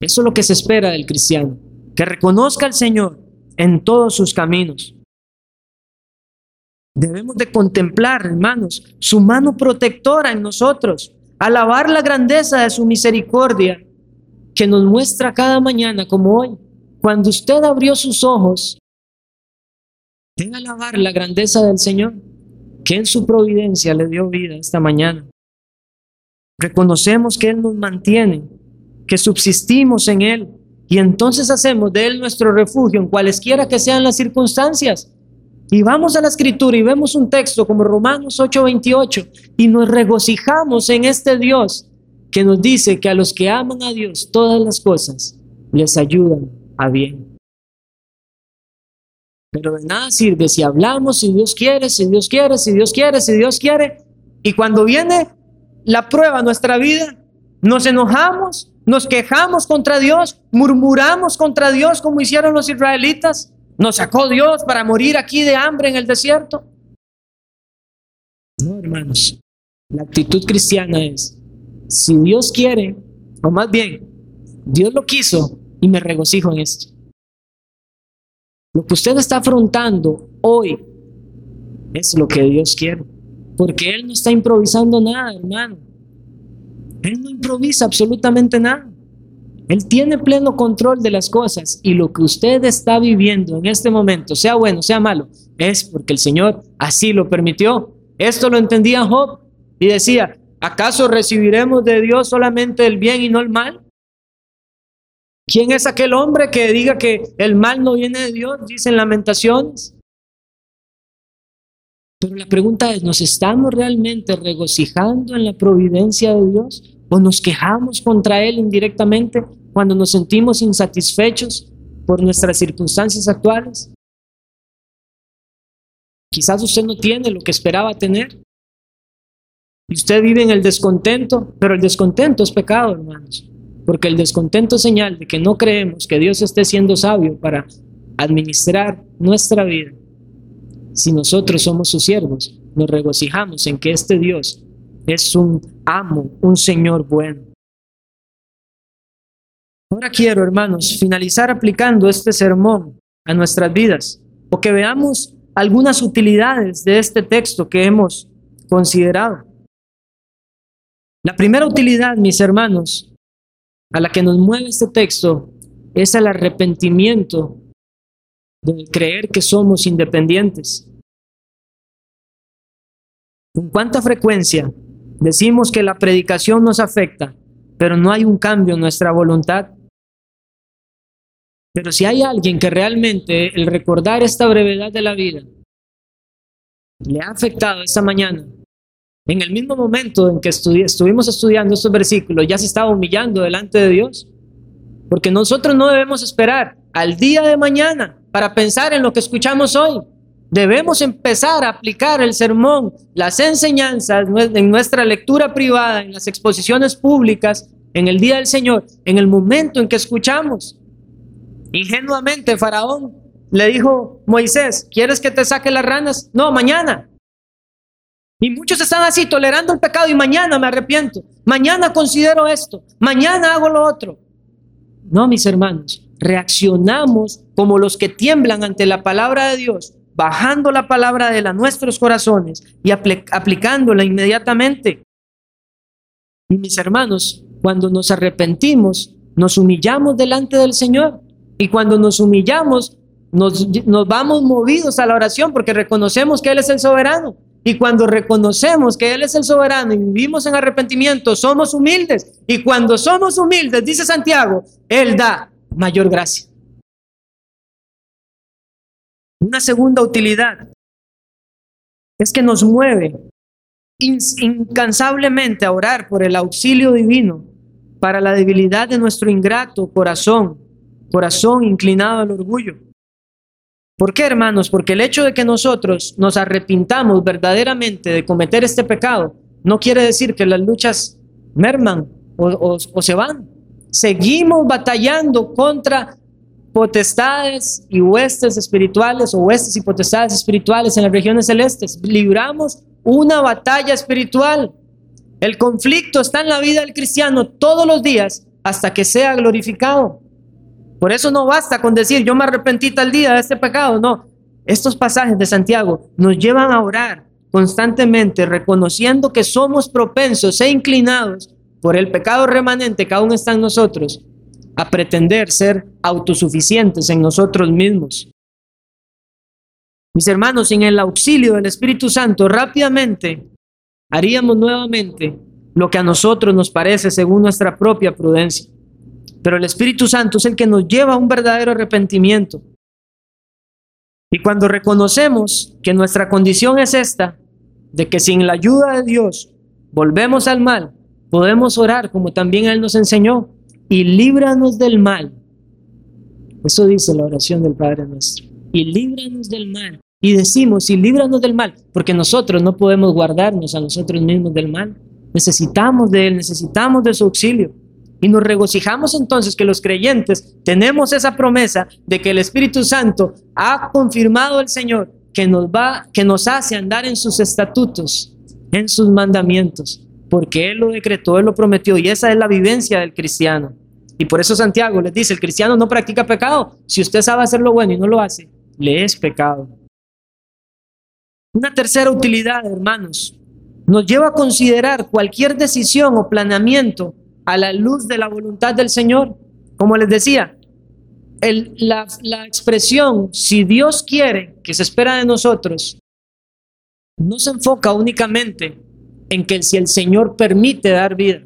Eso es lo que se espera del cristiano, que reconozca al Señor en todos sus caminos. Debemos de contemplar, hermanos, su mano protectora en nosotros, alabar la grandeza de su misericordia que nos muestra cada mañana como hoy. Cuando usted abrió sus ojos, debe alabar la grandeza del Señor, que en su providencia le dio vida esta mañana. Reconocemos que Él nos mantiene, que subsistimos en Él y entonces hacemos de Él nuestro refugio en cualesquiera que sean las circunstancias. Y vamos a la escritura y vemos un texto como Romanos 8:28 y nos regocijamos en este Dios que nos dice que a los que aman a Dios todas las cosas les ayudan a bien. Pero de nada sirve si hablamos, si Dios quiere, si Dios quiere, si Dios quiere, si Dios quiere. Y cuando viene la prueba en nuestra vida, nos enojamos, nos quejamos contra Dios, murmuramos contra Dios como hicieron los israelitas. Nos sacó Dios para morir aquí de hambre en el desierto. No, hermanos. La actitud cristiana es, si Dios quiere, o más bien, Dios lo quiso y me regocijo en esto. Lo que usted está afrontando hoy es lo que Dios quiere, porque Él no está improvisando nada, hermano. Él no improvisa absolutamente nada. Él tiene pleno control de las cosas y lo que usted está viviendo en este momento, sea bueno, sea malo, es porque el Señor así lo permitió. Esto lo entendía Job y decía, ¿Acaso recibiremos de Dios solamente el bien y no el mal? ¿Quién es aquel hombre que diga que el mal no viene de Dios? Dicen lamentaciones. Pero la pregunta es, ¿nos estamos realmente regocijando en la providencia de Dios? ¿O nos quejamos contra Él indirectamente cuando nos sentimos insatisfechos por nuestras circunstancias actuales? Quizás usted no tiene lo que esperaba tener. Y usted vive en el descontento, pero el descontento es pecado, hermanos. Porque el descontento es señal de que no creemos que Dios esté siendo sabio para administrar nuestra vida. Si nosotros somos sus siervos, nos regocijamos en que este Dios es un amo, un Señor bueno. Ahora quiero, hermanos, finalizar aplicando este sermón a nuestras vidas, o que veamos algunas utilidades de este texto que hemos considerado. La primera utilidad, mis hermanos, a la que nos mueve este texto es el arrepentimiento de creer que somos independientes. ¿Con cuánta frecuencia decimos que la predicación nos afecta, pero no hay un cambio en nuestra voluntad? Pero si hay alguien que realmente el recordar esta brevedad de la vida le ha afectado esta mañana, en el mismo momento en que estuvimos estudiando estos versículos, ya se estaba humillando delante de Dios. Porque nosotros no debemos esperar al día de mañana para pensar en lo que escuchamos hoy. Debemos empezar a aplicar el sermón, las enseñanzas en nuestra lectura privada, en las exposiciones públicas, en el día del Señor, en el momento en que escuchamos. Ingenuamente Faraón le dijo, Moisés, ¿quieres que te saque las ranas? No, mañana. Y muchos están así, tolerando el pecado y mañana me arrepiento, mañana considero esto, mañana hago lo otro. No, mis hermanos, reaccionamos como los que tiemblan ante la palabra de Dios, bajando la palabra de él nuestros corazones y aplicándola inmediatamente. Y mis hermanos, cuando nos arrepentimos, nos humillamos delante del Señor. Y cuando nos humillamos, nos, nos vamos movidos a la oración porque reconocemos que Él es el soberano y cuando reconocemos que Él es el soberano y vivimos en arrepentimiento, somos humildes. Y cuando somos humildes, dice Santiago, Él da mayor gracia. Una segunda utilidad es que nos mueve incansablemente a orar por el auxilio divino para la debilidad de nuestro ingrato corazón, corazón inclinado al orgullo. ¿Por qué, hermanos? Porque el hecho de que nosotros nos arrepintamos verdaderamente de cometer este pecado no quiere decir que las luchas merman o, se van. Seguimos batallando contra potestades y huestes espirituales o huestes y potestades espirituales en las regiones celestes. Libramos una batalla espiritual. El conflicto está en la vida del cristiano todos los días hasta que sea glorificado. Por eso no basta con decir yo me arrepentí tal día de este pecado, no. estos pasajes de Santiago nos llevan a orar constantemente, reconociendo que somos propensos e inclinados por el pecado remanente que aún está en nosotros, a pretender ser autosuficientes en nosotros mismos. Mis hermanos, sin el auxilio del Espíritu Santo, rápidamente haríamos nuevamente lo que a nosotros nos parece según nuestra propia prudencia. Pero el Espíritu Santo es el que nos lleva a un verdadero arrepentimiento. Y cuando reconocemos que nuestra condición es esta, de que sin la ayuda de Dios volvemos al mal, podemos orar como también Él nos enseñó, y líbranos del mal. Eso dice la oración del Padre nuestro. Y líbranos del mal. Y decimos, y líbranos del mal, porque nosotros no podemos guardarnos a nosotros mismos del mal. Necesitamos de Él, necesitamos de su auxilio. Y nos regocijamos entonces que los creyentes tenemos esa promesa de que el Espíritu Santo ha confirmado el Señor que nos va, que nos hace andar en sus estatutos, en sus mandamientos, porque Él lo decretó, Él lo prometió, y esa es la vivencia del cristiano. Y por eso Santiago les dice, el cristiano no practica pecado. Si usted sabe hacer lo bueno y no lo hace, le es pecado. Una tercera utilidad, hermanos, nos lleva a considerar cualquier decisión o planeamiento a la luz de la voluntad del Señor. Como les decía, la, la expresión, si Dios quiere, que se espera de nosotros, no se enfoca únicamente en que si el Señor permite dar vida,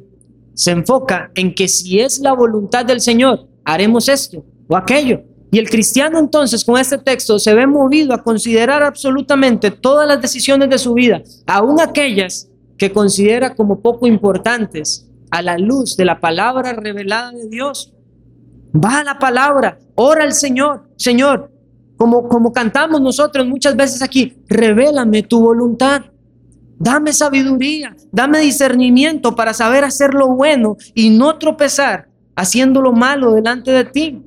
se enfoca en que si es la voluntad del Señor, haremos esto o aquello. Y el cristiano entonces con este texto se ve movido a considerar absolutamente todas las decisiones de su vida, aun aquellas que considera como poco importantes, a la luz de la palabra revelada de Dios. Va a la palabra, ora al Señor, Señor, como, como cantamos nosotros muchas veces aquí, revélame tu voluntad. Dame sabiduría, dame discernimiento para saber hacer lo bueno y no tropezar haciendo lo malo delante de ti.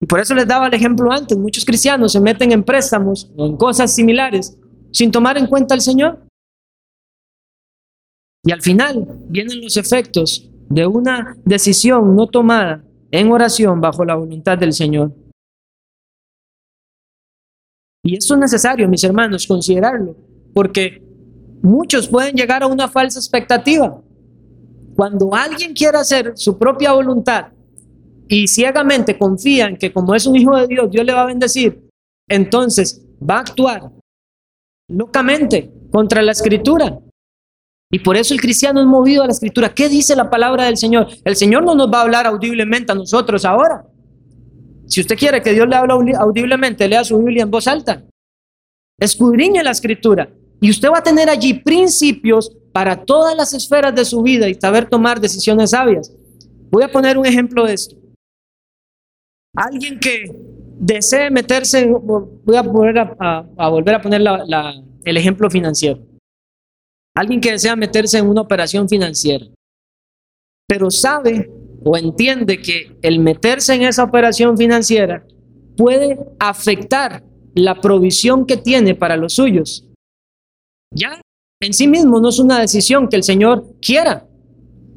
Y por eso les daba el ejemplo antes, muchos cristianos se meten en préstamos o en cosas similares sin tomar en cuenta al Señor. Y al final vienen los efectos de una decisión no tomada en oración bajo la voluntad del Señor. Y eso es necesario, mis hermanos, considerarlo, porque muchos pueden llegar a una falsa expectativa. Cuando alguien quiere hacer su propia voluntad y ciegamente confían que como es un hijo de Dios, Dios le va a bendecir, entonces va a actuar locamente contra la escritura. Y por eso el cristiano es movido a la escritura. ¿Qué dice la palabra del Señor? El Señor no nos va a hablar audiblemente a nosotros ahora. Si usted quiere que Dios le hable audiblemente, lea su Biblia en voz alta. Escudriñe la escritura. Y usted va a tener allí principios para todas las esferas de su vida y saber tomar decisiones sabias. Voy a poner un ejemplo de esto. Alguien que desee meterse, voy a, volver a, poner el ejemplo financiero. Alguien que desea meterse en una operación financiera, pero sabe o entiende que el meterse en esa operación financiera puede afectar la provisión que tiene para los suyos. Ya en sí mismo no es una decisión que el Señor quiera.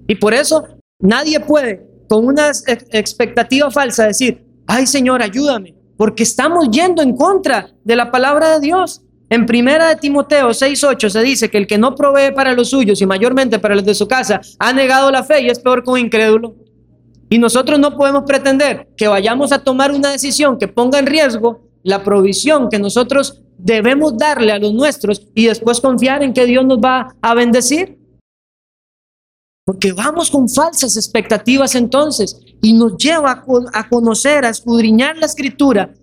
Y por eso nadie puede con una expectativa falsa decir, ay Señor, ayúdame, porque estamos yendo en contra de la palabra de Dios. En primera de Timoteo 6:8 se dice que el que no provee para los suyos y mayormente para los de su casa ha negado la fe y es peor que un incrédulo. Y nosotros no podemos pretender que vayamos a tomar una decisión que ponga en riesgo la provisión que nosotros debemos darle a los nuestros y después confiar en que Dios nos va a bendecir. Porque vamos con falsas expectativas entonces y nos lleva a, conocer, a escudriñar la escritura,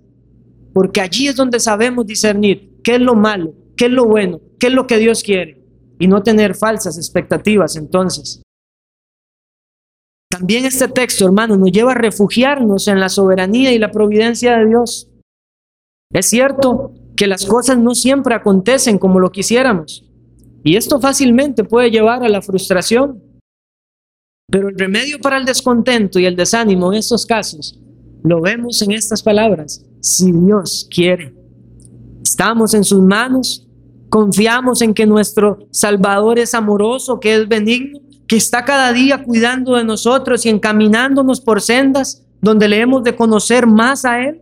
porque allí es donde sabemos discernir qué es lo malo, qué es lo bueno, qué es lo que Dios quiere y no tener falsas expectativas entonces. También este texto, hermano, nos lleva a refugiarnos en la soberanía y la providencia de Dios. Es cierto que las cosas no siempre acontecen como lo quisiéramos y esto fácilmente puede llevar a la frustración. Pero el remedio para el descontento y el desánimo en estos casos lo vemos en estas palabras, si Dios quiere. Estamos en sus manos. Confiamos en que nuestro Salvador es amoroso, que es benigno, que está cada día cuidando de nosotros y encaminándonos por sendas donde le hemos de conocer más a Él.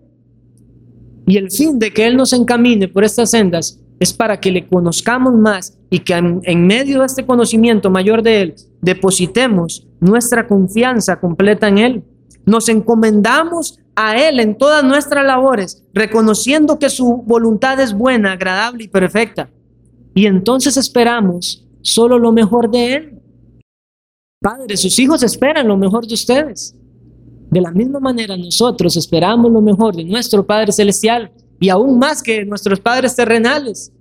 Y el fin de que Él nos encamine por estas sendas es para que le conozcamos más y que en, medio de este conocimiento mayor de Él depositemos nuestra confianza completa en Él. Nos encomendamos a Él en todas nuestras labores, reconociendo que su voluntad es buena, agradable y perfecta. Y entonces esperamos solo lo mejor de Él. Padre, sus hijos esperan lo mejor de ustedes. De la misma manera nosotros esperamos lo mejor de nuestro Padre Celestial y aún más que nuestros padres terrenales.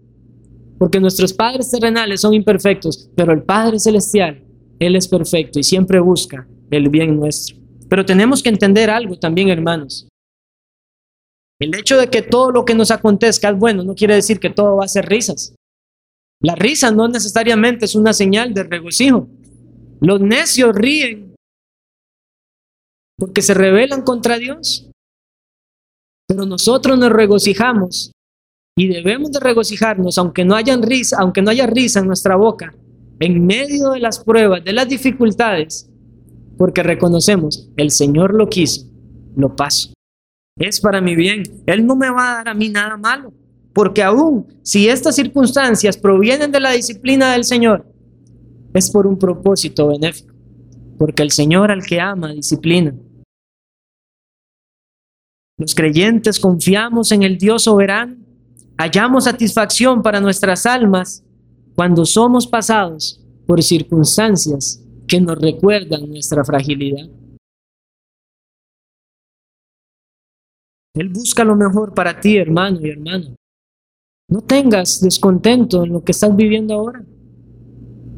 Porque nuestros padres terrenales son imperfectos, pero el Padre Celestial, Él es perfecto y siempre busca el bien nuestro. Pero tenemos que entender algo también, hermanos. El hecho de que todo lo que nos acontezca es bueno no quiere decir que todo va a ser risas. La risa no necesariamente es una señal de regocijo. Los necios ríen porque se rebelan contra Dios. Pero nosotros nos regocijamos y debemos de regocijarnos aunque no haya risa, aunque no haya risa en nuestra boca, en medio de las pruebas, de las dificultades, porque reconocemos, el Señor lo quiso, lo paso. Es para mi bien. Él no me va a dar a mí nada malo, porque aún si estas circunstancias provienen de la disciplina del Señor, es por un propósito benéfico, porque el Señor al que ama disciplina. Los creyentes confiamos en el Dios soberano, hallamos satisfacción para nuestras almas cuando somos pasados por circunstancias que nos recuerdan nuestra fragilidad. Él busca lo mejor para ti, hermano y hermana. No tengas descontento en lo que estás viviendo ahora.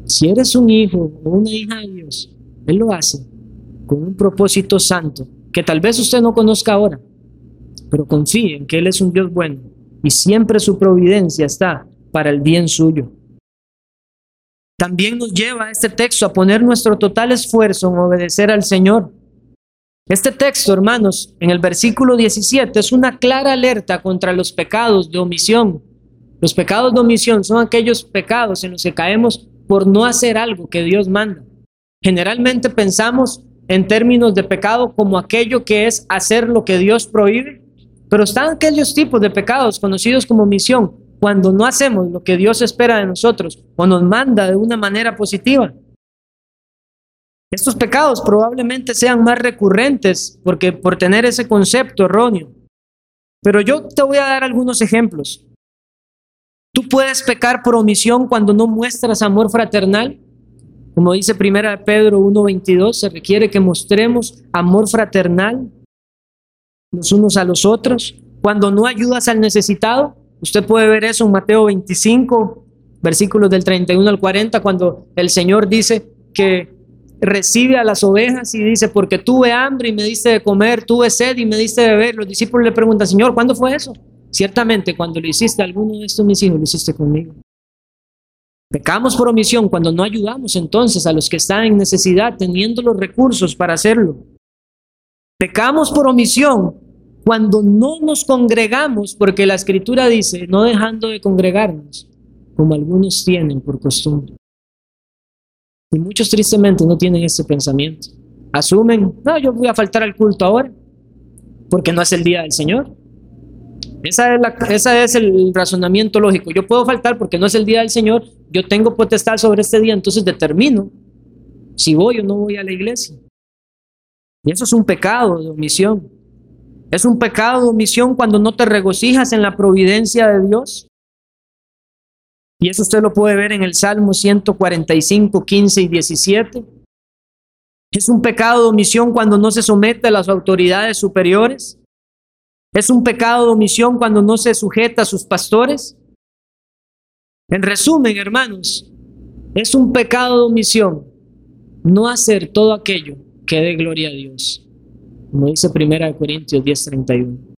Si eres un hijo o una hija de Dios, Él lo hace con un propósito santo que tal vez usted no conozca ahora, pero confíe en que Él es un Dios bueno y siempre su providencia está para el bien suyo. También nos lleva este texto a poner nuestro total esfuerzo en obedecer al Señor. Este texto, hermanos, en el versículo 17 es una clara alerta contra los pecados de omisión. Los pecados de omisión son aquellos pecados en los que caemos por no hacer algo que Dios manda. Generalmente pensamos en términos de pecado como aquello que es hacer lo que Dios prohíbe, pero están aquellos tipos de pecados conocidos como omisión, cuando no hacemos lo que Dios espera de nosotros o nos manda de una manera positiva. Estos pecados probablemente sean más recurrentes porque por tener ese concepto erróneo. Pero yo te voy a dar algunos ejemplos. Tú puedes pecar por omisión cuando no muestras amor fraternal. Como dice primera Pedro 1:22, se requiere que mostremos amor fraternal los unos a los otros. Cuando no ayudas al necesitado, Usted puede ver eso en Mateo 25, versículos del 31 al 40, cuando el Señor dice que recibe a las ovejas y dice, porque tuve hambre y me diste de comer, tuve sed y me diste de beber. Los discípulos le preguntan, Señor, ¿cuándo fue eso? Ciertamente, cuando lo hiciste a alguno de estos mis hijos, lo hiciste conmigo. Pecamos por omisión cuando no ayudamos entonces a los que están en necesidad, teniendo los recursos para hacerlo. Pecamos por omisión cuando no nos congregamos, porque la escritura dice, no dejando de congregarnos, como algunos tienen por costumbre. Y muchos tristemente no tienen ese pensamiento. Asumen, no, yo voy a faltar al culto ahora, porque no es el día del Señor. Esa es, es el razonamiento lógico. Yo puedo faltar porque no es el día del Señor, yo tengo potestad sobre este día, entonces determino si voy o no voy a la iglesia. Y eso es un pecado de omisión. Es un pecado de omisión cuando no te regocijas en la providencia de Dios. Y eso usted lo puede ver en el Salmo 145, 15 y 17. Es un pecado de omisión cuando no se somete a las autoridades superiores. Es un pecado de omisión cuando no se sujeta a sus pastores. En resumen, hermanos, es un pecado de omisión no hacer todo aquello que dé gloria a Dios como dice 1 Corintios 10:31.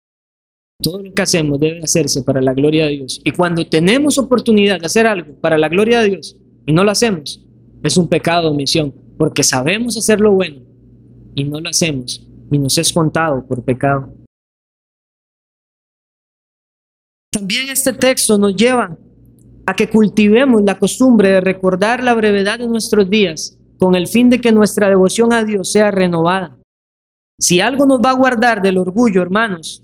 Todo lo que hacemos debe hacerse para la gloria de Dios. Y cuando tenemos oportunidad de hacer algo para la gloria de Dios y no lo hacemos, es un pecado de omisión, porque sabemos hacer lo bueno y no lo hacemos y nos es contado por pecado. También este texto nos lleva a que cultivemos la costumbre de recordar la brevedad de nuestros días con el fin de que nuestra devoción a Dios sea renovada. Si algo nos va a guardar del orgullo, hermanos,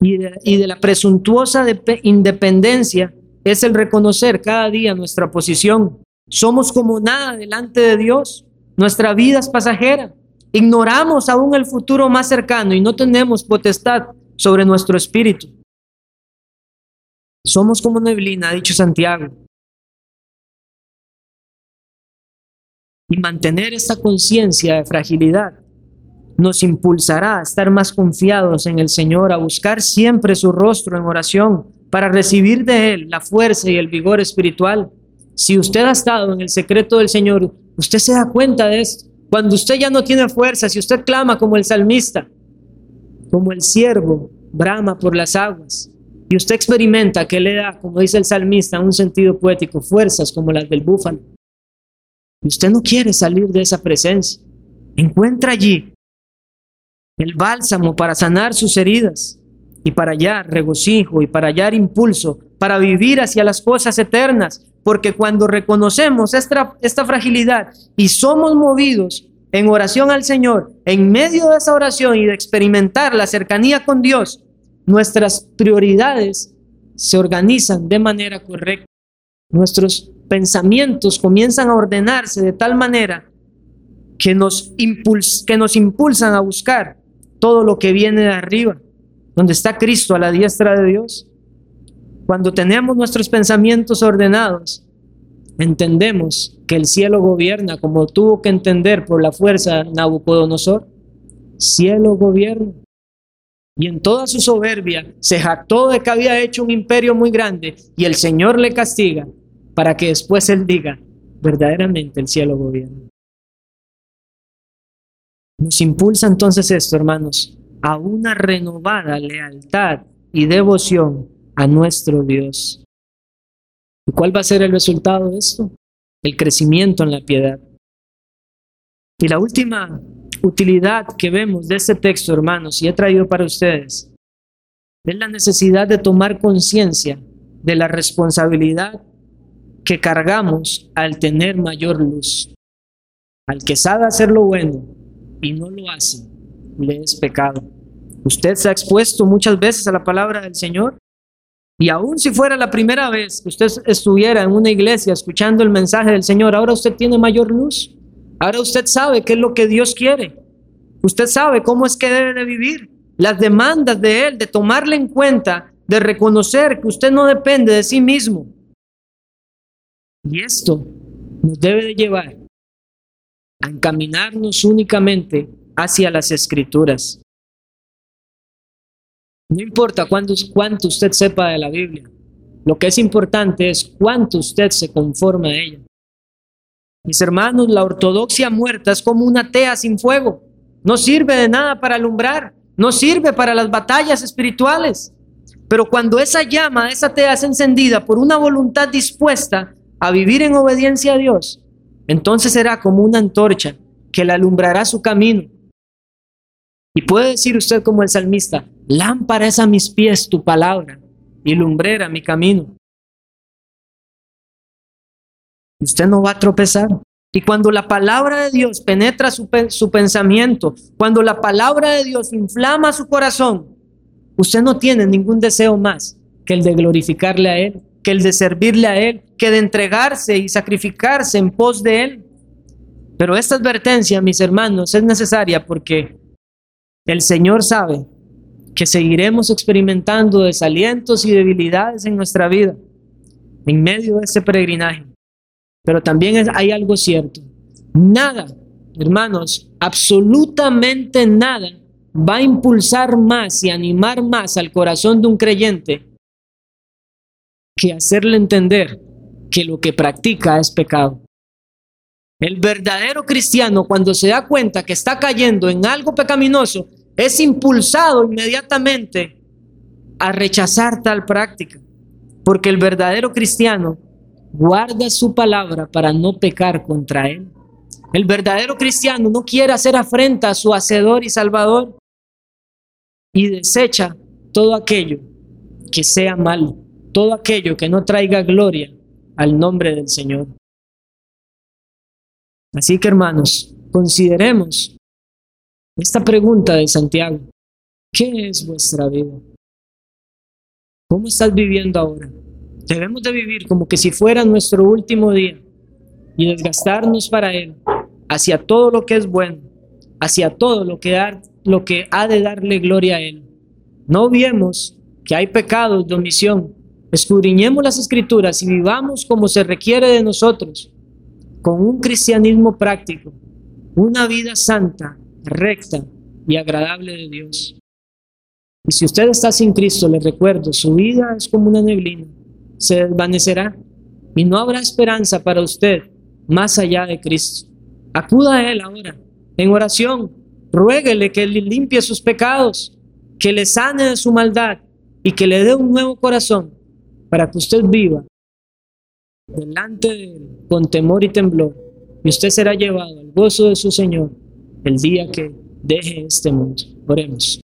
y de, la presuntuosa independencia es el reconocer cada día nuestra posición. Somos como nada delante de Dios. Nuestra vida es pasajera. Ignoramos aún el futuro más cercano y no tenemos potestad sobre nuestro espíritu. Somos como neblina, ha dicho Santiago. Y mantener esta conciencia de fragilidad nos impulsará a estar más confiados en el Señor, a buscar siempre su rostro en oración para recibir de Él la fuerza y el vigor espiritual. Si usted ha estado en el secreto del Señor, usted se da cuenta de esto. Cuando usted ya no tiene fuerza, si usted clama como el salmista, como el siervo brama por las aguas, y usted experimenta que le da, como dice el salmista, un sentido poético, fuerzas como las del búfalo, y usted no quiere salir de esa presencia, encuentra allí el bálsamo para sanar sus heridas y para hallar regocijo y para hallar impulso, para vivir hacia las cosas eternas, porque cuando reconocemos esta, esta fragilidad y somos movidos en oración al Señor, en medio de esa oración y de experimentar la cercanía con Dios, nuestras prioridades se organizan de manera correcta. Nuestros pensamientos comienzan a ordenarse de tal manera que nos, que nos impulsan a buscar todo lo que viene de arriba, donde está Cristo a la diestra de Dios. Cuando tenemos nuestros pensamientos ordenados, entendemos que el cielo gobierna como tuvo que entender por la fuerza Nabucodonosor. Cielo gobierna. Y en toda su soberbia se jactó de que había hecho un imperio muy grande y el Señor le castiga para que después él diga, verdaderamente el cielo gobierna. Nos impulsa entonces esto, hermanos, a una renovada lealtad y devoción a nuestro Dios. ¿Y cuál va a ser el resultado de esto? El crecimiento en la piedad. Y la última utilidad que vemos de este texto, hermanos, y he traído para ustedes, es la necesidad de tomar conciencia de la responsabilidad que cargamos al tener mayor luz. Al que sabe hacer lo bueno y no lo hace, le es pecado. Usted se ha expuesto muchas veces a la palabra del Señor y aun si fuera la primera vez que usted estuviera en una iglesia escuchando el mensaje del Señor, ahora usted tiene mayor luz. Ahora usted sabe qué es lo que Dios quiere. Usted sabe cómo es que debe de vivir. Las demandas de Él, de tomarle en cuenta, de reconocer que usted no depende de sí mismo. Y esto nos debe de llevar a encaminarnos únicamente hacia las escrituras. No importa cuánto, cuánto usted sepa de la Biblia, lo que es importante es cuánto usted se conforma a ella. Mis hermanos, la ortodoxia muerta es como una tea sin fuego. No sirve de nada para alumbrar, no sirve para las batallas espirituales. Pero cuando esa llama, esa tea es encendida por una voluntad dispuesta a vivir en obediencia a Dios, entonces será como una antorcha que le alumbrará su camino. Y puede decir usted como el salmista, lámpara es a mis pies tu palabra y lumbrera mi camino. Usted no va a tropezar. Y cuando la palabra de Dios penetra su, su pensamiento, cuando la palabra de Dios inflama su corazón, usted no tiene ningún deseo más que el de glorificarle a Él, que el de servirle a Él, que de entregarse y sacrificarse en pos de Él. Pero esta advertencia, mis hermanos, es necesaria porque el Señor sabe que seguiremos experimentando desalientos y debilidades en nuestra vida en medio de este peregrinaje. Pero también hay algo cierto. Nada, hermanos, absolutamente nada va a impulsar más y animar más al corazón de un creyente que hacerle entender que lo que practica es pecado. El verdadero cristiano cuando se da cuenta que está cayendo en algo pecaminoso es impulsado inmediatamente a rechazar tal práctica, porque el verdadero cristiano guarda su palabra para no pecar contra él. El verdadero cristiano no quiere hacer afrenta a su hacedor y salvador y desecha todo aquello que sea malo, todo aquello que no traiga gloria al nombre del Señor. Así que hermanos, consideremos esta pregunta de Santiago. ¿Qué es vuestra vida? ¿Cómo estás viviendo ahora? Debemos de vivir como que si fuera nuestro último día y desgastarnos para Él, hacia todo lo que es bueno, hacia todo lo que, ha de darle gloria a Él. No viemos que hay pecados de omisión. Escudriñemos las escrituras y vivamos como se requiere de nosotros, con un cristianismo práctico, una vida santa, recta y agradable de Dios. Y si usted está sin Cristo, le recuerdo, su vida es como una neblina, se desvanecerá y no habrá esperanza para usted más allá de Cristo. Acuda a Él ahora, en oración, ruéguele que le limpie sus pecados, que le sane de su maldad y que le dé un nuevo corazón para que usted viva delante de Él con temor y temblor y usted será llevado al gozo de su Señor el día que deje este mundo. Oremos.